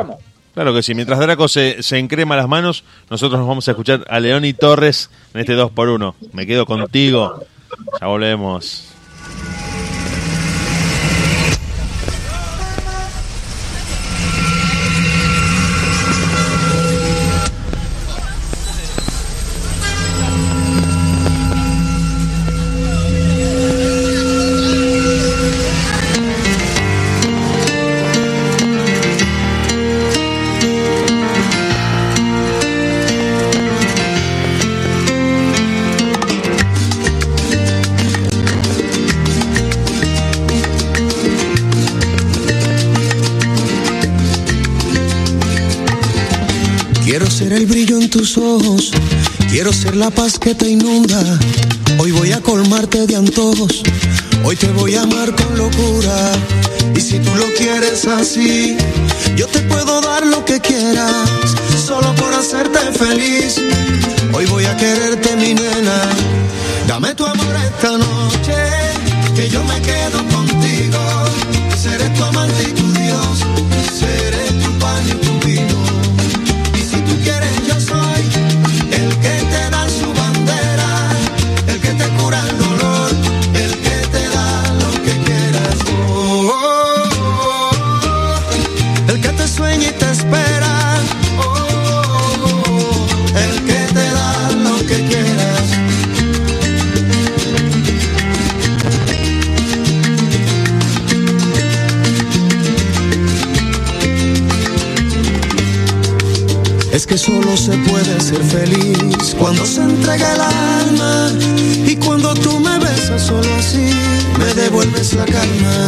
Claro que sí, mientras Draco se, se encrema las manos, nosotros nos vamos a escuchar a León y Torres en este 2x1. Me quedo contigo. Ya volvemos. La paz que te inunda. Hoy voy a colmarte de antojos, hoy te voy a amar con locura. Y si tú lo quieres así, yo te puedo dar lo que quieras, solo por hacerte feliz. Hoy voy a quererte, mi nena. Dame tu amor esta noche, que yo me quedo contigo. Seré tu amante y tu Dios, seré tu pan y tu que solo se puede ser feliz cuando se entrega el alma y cuando tú me besas solo así me devuelves la calma.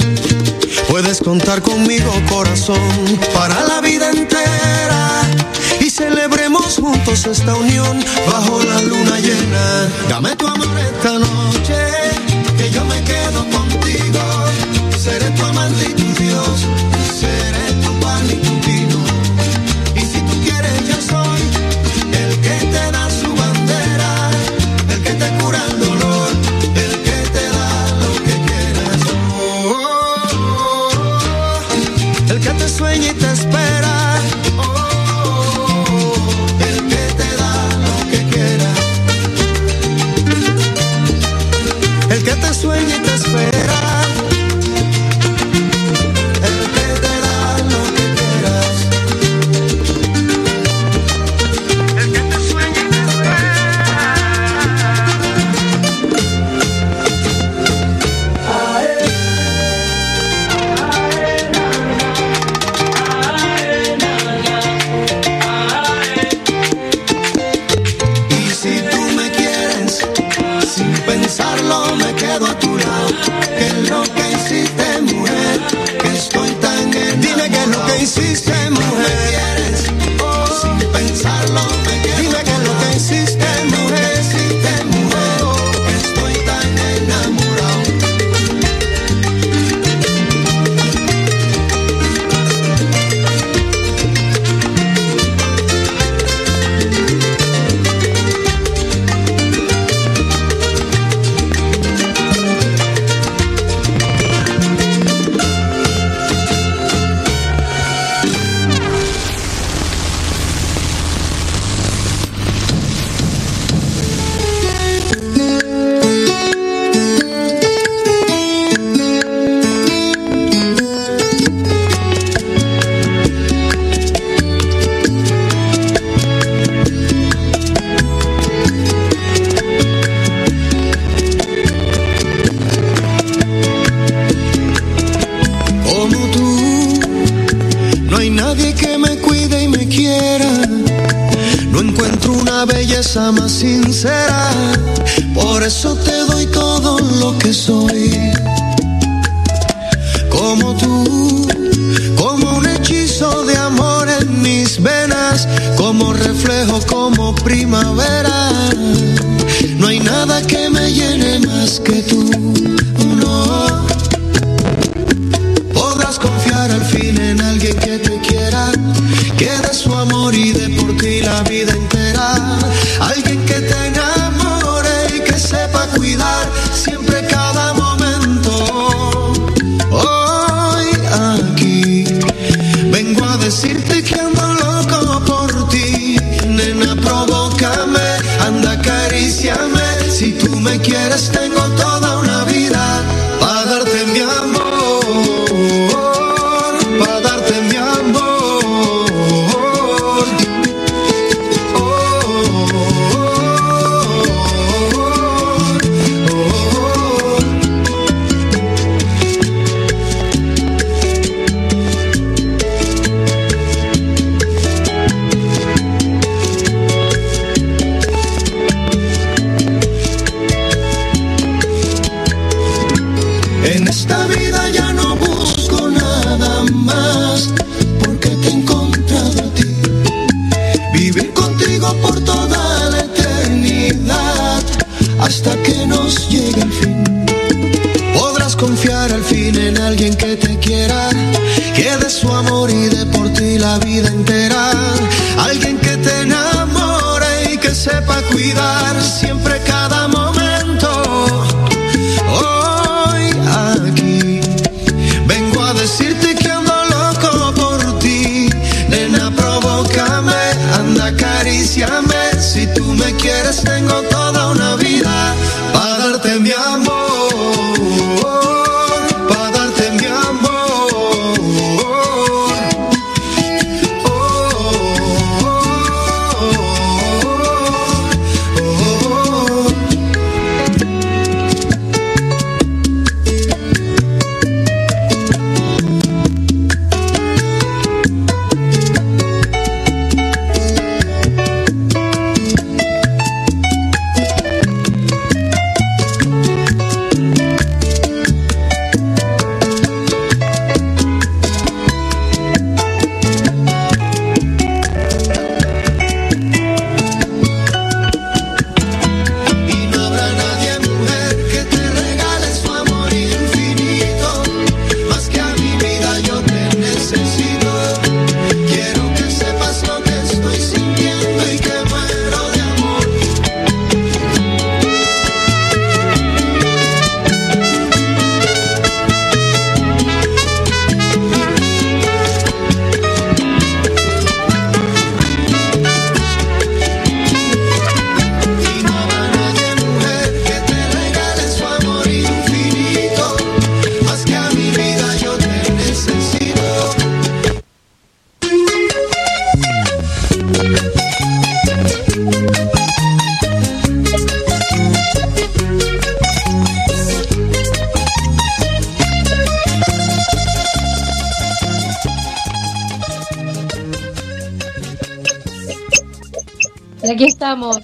Puedes contar conmigo corazón para la vida entera y celebremos juntos esta unión bajo la luna llena. Dame tu amor esta noche que yo me quedo contigo, seré tu amante y tu Dios.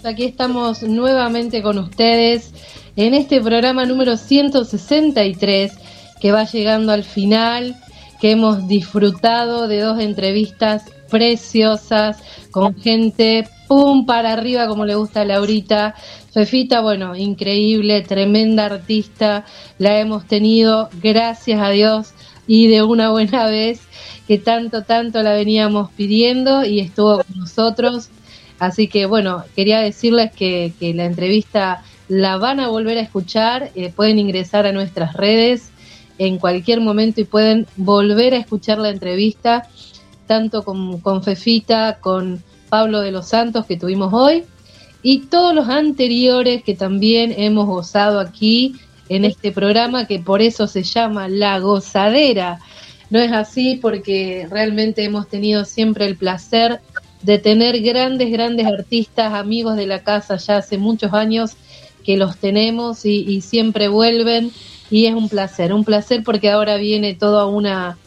Aquí estamos nuevamente con ustedes en este programa número 163 que va llegando al final, que hemos disfrutado de dos entrevistas preciosas con gente pum para arriba como le gusta a Laurita. Fefita, bueno, increíble, tremenda artista, la hemos tenido, gracias a Dios, y de una buena vez, que tanto, tanto la veníamos pidiendo y estuvo con nosotros. Así que bueno, quería decirles que, que la entrevista la van a volver a escuchar, eh, pueden ingresar a nuestras redes en cualquier momento y pueden volver a escuchar la entrevista, tanto con, con Fefita, con Pablo de los Santos que tuvimos hoy, y todos los anteriores que también hemos gozado aquí en este programa, que por eso se llama La Gozadera. No es así porque realmente hemos tenido siempre el placer de tener grandes, grandes artistas, amigos de la casa ya hace muchos años que los tenemos y, siempre vuelven y es un placer, un placer porque ahora viene toda una,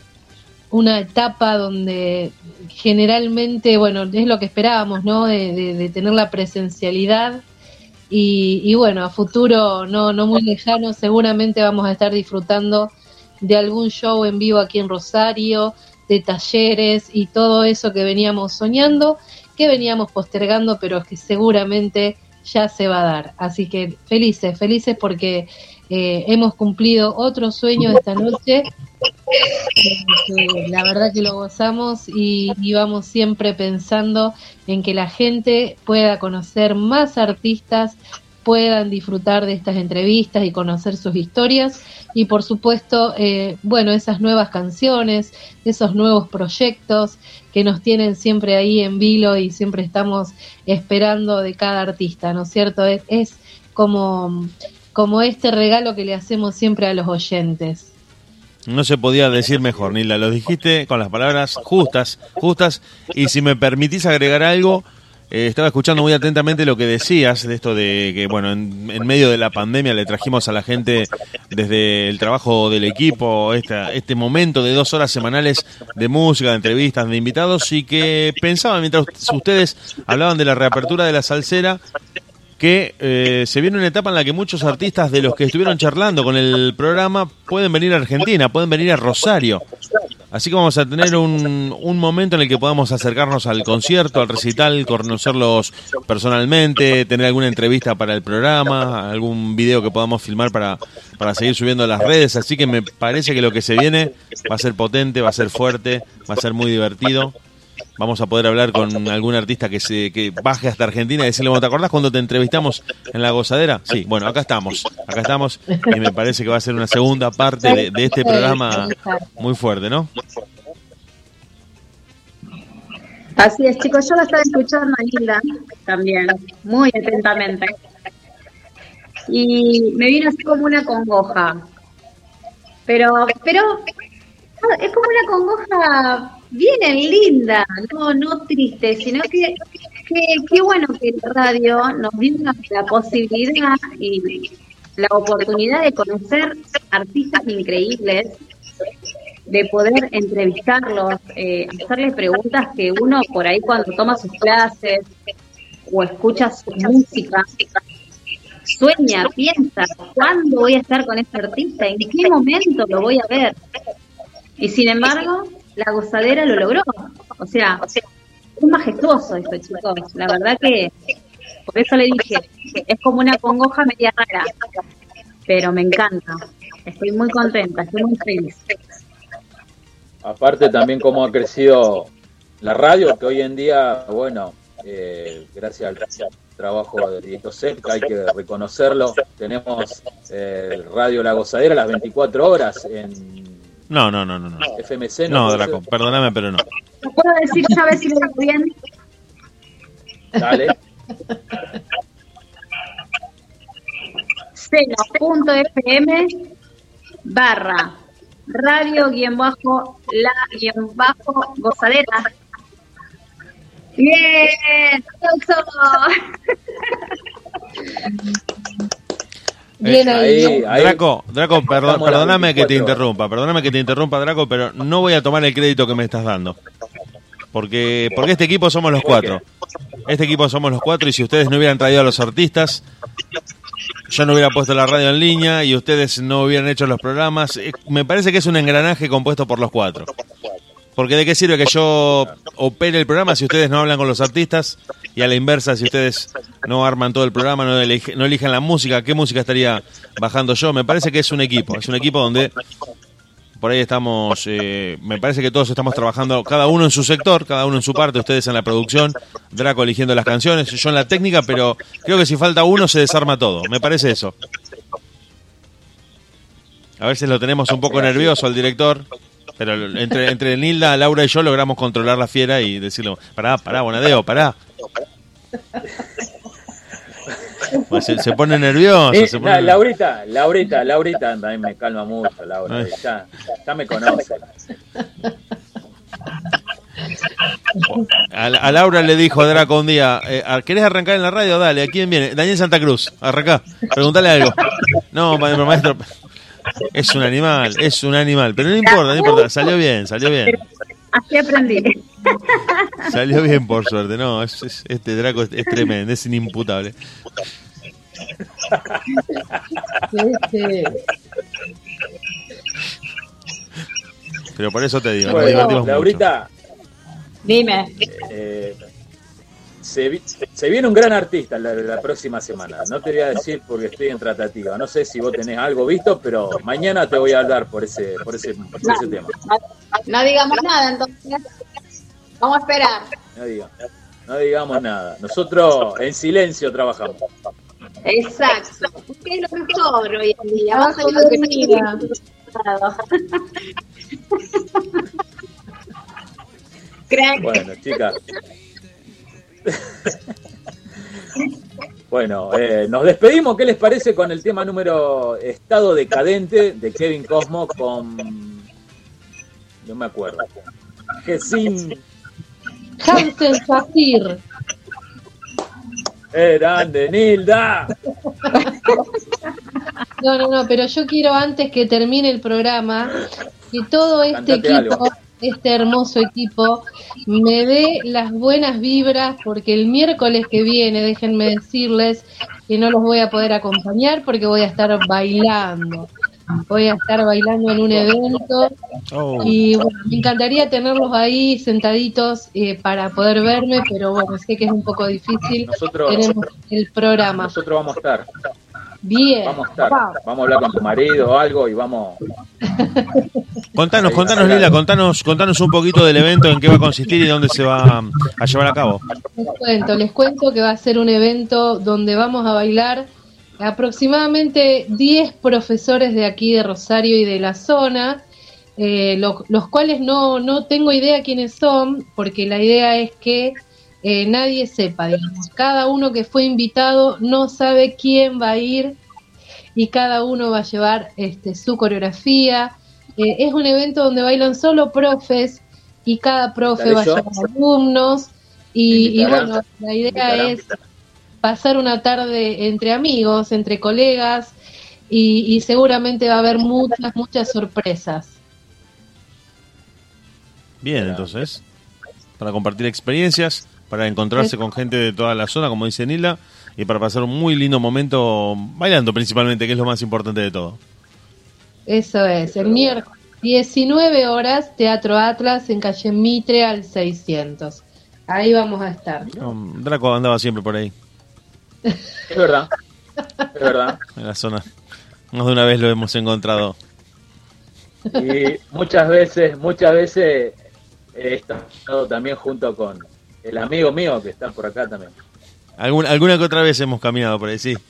una etapa donde generalmente, bueno, es lo que esperábamos, ¿no? De, de- de tener la presencialidad y, y bueno, a futuro no, no muy lejano seguramente vamos a estar disfrutando de algún show en vivo aquí en Rosario, de talleres y todo eso que veníamos soñando, que veníamos postergando, pero que seguramente ya se va a dar. Así que felices, felices porque eh, hemos cumplido otro sueño esta noche. Eh, la verdad que lo gozamos y, y vamos siempre pensando en que la gente pueda conocer más artistas, puedan disfrutar de estas entrevistas y conocer sus historias y por supuesto, eh, bueno, esas nuevas canciones, esos nuevos proyectos que nos tienen siempre ahí en vilo y siempre estamos esperando de cada artista, ¿no es cierto? Es, como, como este regalo que le hacemos siempre a los oyentes. No se podía decir mejor, Nila. Lo dijiste con las palabras justas, justas. Y si me permitís agregar algo, eh, estaba escuchando muy atentamente lo que decías de esto de que, bueno, en, en medio de la pandemia le trajimos a la gente desde el trabajo del equipo esta, este momento de dos horas semanales de música, de entrevistas, de invitados y que pensaba mientras ustedes hablaban de la reapertura de la salsera que eh, se viene una etapa en la que muchos artistas de los que estuvieron charlando con el programa pueden venir a Argentina, pueden venir a Rosario. Así que vamos a tener un, un momento en el que podamos acercarnos al concierto, al recital, conocerlos personalmente, tener alguna entrevista para el programa, algún video que podamos filmar para, para seguir subiendo a las redes. Así que me parece que lo que se viene va a ser potente, va a ser fuerte, va a ser muy divertido. Vamos a poder hablar con algún artista que se que baje hasta Argentina y decirle, ¿te acordás cuando te entrevistamos en la gozadera? Sí, bueno, acá estamos, acá estamos y me parece que va a ser una segunda parte de, este programa muy fuerte, ¿no? Así es, chicos, yo la estaba escuchando a Hilda también, muy atentamente. Y me vino así como una congoja. Pero, pero es como una congoja bien linda, no, no triste, sino que qué bueno que la radio nos dio la posibilidad y la oportunidad de conocer artistas increíbles, de poder entrevistarlos, eh, hacerles preguntas que uno por ahí cuando toma sus clases o escucha su música, sueña, piensa, ¿cuándo voy a estar con este artista? ¿En qué momento lo voy a ver? Y sin embargo, la gozadera lo logró. O sea, es majestuoso esto, chicos. La verdad que, por eso le dije, es como una congoja media rara, pero me encanta. Estoy muy contenta, estoy muy feliz. Aparte también cómo ha crecido la radio, que hoy en día, bueno, eh, gracias al trabajo de Diego Cerca, hay que reconocerlo, tenemos eh, Radio La Gozadera las 24 horas en No, no, no, no. No, FMC. no Draco, perdóname, pero no. ¿Lo puedo decir yo a ver si lo digo bien? Dale. seno.fm barra radio guion bajo la guion bajo gozadera. Bien, aplauso. Bien ahí. Ahí, ahí. Draco, Draco, perdón- perdóname que te 24 horas. interrumpa, perdóname que te interrumpa, Draco, pero no voy a tomar el crédito que me estás dando. Porque, porque este equipo somos los cuatro. Este equipo somos los cuatro y si ustedes no hubieran traído a los artistas, yo no hubiera puesto la radio en línea y ustedes no hubieran hecho los programas. Eh, Me parece que es un engranaje compuesto por los cuatro. Porque de qué sirve que yo opere el programa si ustedes no hablan con los artistas y a la inversa si ustedes no arman todo el programa, no, elige- no eligen la música, ¿qué música estaría bajando yo? Me parece que es un equipo, es un equipo donde por ahí estamos, eh, me parece que todos estamos trabajando, cada uno en su sector, cada uno en su parte, ustedes en la producción, Draco eligiendo las canciones, yo en la técnica, pero creo que si falta uno se desarma todo, me parece eso. A veces lo tenemos un poco nervioso al director, pero entre, entre Nilda, Laura y yo logramos controlar la fiera y decirle, pará, pará, Bonadeo, pará. Pues se, se pone nervioso, Eh, se Laurita, Laurita, Laurita también me calma mucho, Laura. Ya, ya me conoce. A, a Laura le dijo Draco un día, eh, ¿querés arrancar en la radio? Dale, ¿a quién viene? Daniel Santa Cruz, arrancá, pregúntale algo. No, ma- maestro, es un animal, es un animal, pero no importa, no importa, salió bien, salió bien, Así aprendí. salió bien por suerte, no, es- es- este Draco es, es tremendo, es inimputable. Pero por eso te digo, nos Bueno, divertimos mucho. Laurita, Dime. eh, se, vi- se viene un gran artista la, la próxima semana. No te voy a decir porque estoy en tratativa. No sé si vos tenés algo visto, pero mañana te voy a hablar por ese, por ese, por ese tema. No digamos nada, entonces. Vamos a esperar. No, diga- no digamos nada. Nosotros en silencio trabajamos. Exacto. Porque es lo mejor hoy en día. Allá de de que mira. Crack. Bueno, chicas. Bueno, eh, nos despedimos. ¿Qué les parece con el tema número Estado Decadente de Kevin Cosmo con... No me acuerdo. Gesin Hansen Zafir. Grande, Nilda. No, no, no, pero yo quiero antes que termine el programa que todo este Cántate equipo, algo. Este hermoso equipo, me dé las buenas vibras porque el miércoles que viene, déjenme decirles que no los voy a poder acompañar porque voy a estar bailando. Voy a estar bailando en un evento Oh. y bueno, me encantaría tenerlos ahí sentaditos eh, para poder verme, pero bueno, sé que es un poco difícil. Nosotros- Tenemos el programa. Nosotros vamos a estar. Bien. Vamos a estar. Vamos a hablar con tu marido o algo y vamos. Contanos, contanos Lila, contanos, contanos un poquito del evento, en qué va a consistir y dónde se va a, a llevar a cabo. Les cuento, les cuento que va a ser un evento donde vamos a bailar aproximadamente 10 profesores de aquí de Rosario y de la zona, eh, lo- los cuales no, no tengo idea quiénes son, porque la idea es que eh, nadie sepa, digamos. Cada uno que fue invitado no sabe quién va a ir y cada uno va a llevar este, su coreografía. Eh, es un evento donde bailan solo profes y cada profe va a llevar alumnos y, y bueno, la idea es pasar una tarde entre amigos, entre colegas y, y seguramente va a haber muchas, muchas sorpresas. Bien, entonces, para compartir experiencias, para encontrarse con gente de toda la zona, como dice Nila, y para pasar un muy lindo momento bailando principalmente, que es lo más importante de todo. Eso es, el miércoles 19 horas, Teatro Atlas en calle Mitre al 600. Ahí vamos a estar. Um, Draco andaba siempre por ahí, Es verdad. Es verdad. en la zona. Más de una vez lo hemos encontrado. Y muchas veces, muchas veces he estado también junto con el amigo mío que está por acá también. Alguna, alguna que otra vez hemos caminado por ahí, sí.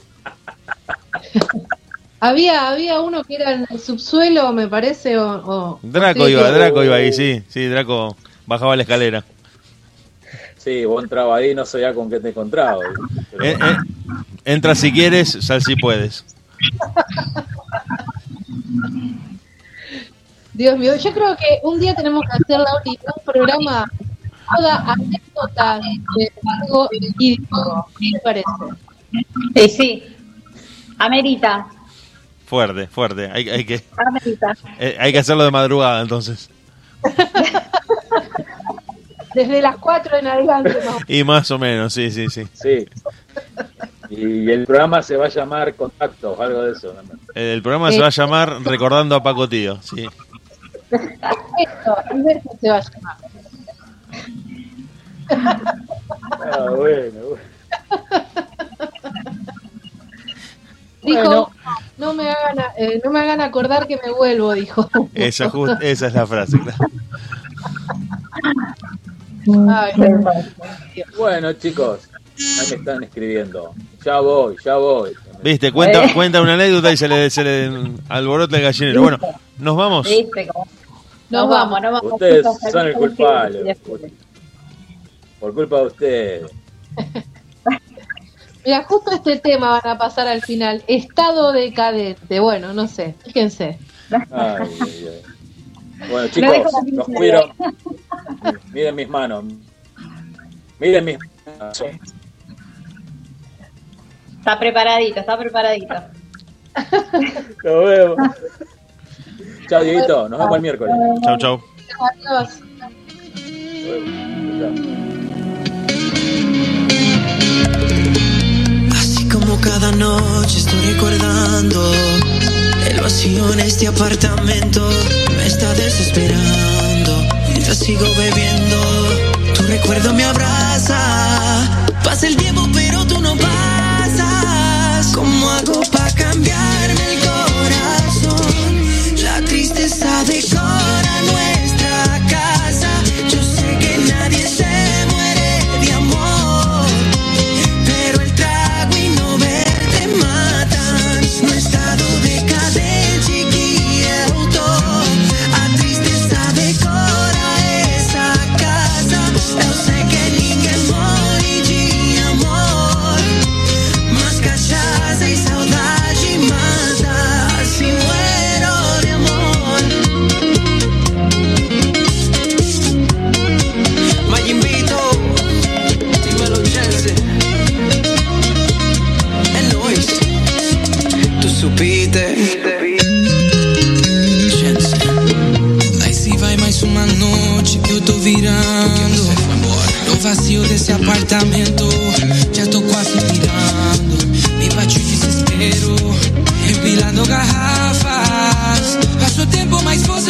Había, había uno que era en el subsuelo, me parece, o... o- Draco iba, que- Draco iba ahí, sí, sí, Draco bajaba la escalera. Sí, vos entrabas ahí no sabía con qué te encontraba. Pero- Eh, eh, entra si quieres, sal si puedes. Dios mío, yo creo que un día tenemos que hacer, Lauri, un programa toda anécdota de algo idílico. ¿Qué te parece? Sí, sí. Amerita. Fuerte, fuerte. Hay, hay que, Amerita. eh, hay que hacerlo de madrugada entonces. Desde las 4 en adelante. Y más o menos, sí, sí, sí. Sí. Y el programa se va a llamar Contactos, algo de eso. ¿no? El programa se va a llamar Recordando a Paco Tío, sí. Eso, Alberto se va a llamar. Ah, bueno, bueno. Dijo, Bueno. no, me hagan, a- eh, no me hagan acordar que me vuelvo, dijo. Esa, just- esa es la frase, claro. Ay, Bueno, chicos, ahí me están escribiendo. Ya voy, ya voy. Viste, cuenta, cuenta una anécdota y se le, se le alborota el gallinero. Bueno, nos vamos. Nos vamos, nos vamos. Ustedes chicos, son el culpable. Por culpa de ustedes. Mira, justo este tema van a pasar al final. Estado decadente. Bueno, no sé. Fíjense. Ay, ay, ay. Bueno, chicos, los cuido. Miren mis manos. Miren mis manos. Está preparadito, está preparadito. Nos vemos. Chao, Dieguito. Nos vemos el miércoles. Chau, chau. Adiós. Así como cada noche estoy recordando el vacío en este apartamento me está desesperando. Mientras sigo bebiendo, tu recuerdo me abraza. Pasa el tiempo pero tú no pasas. ¿Cómo hago para cambiarme el corazón? Ave Cora. Apartamento, já tô quase pirando. Me bate o desespero, empilando garrafas. Passo tempo, mas você.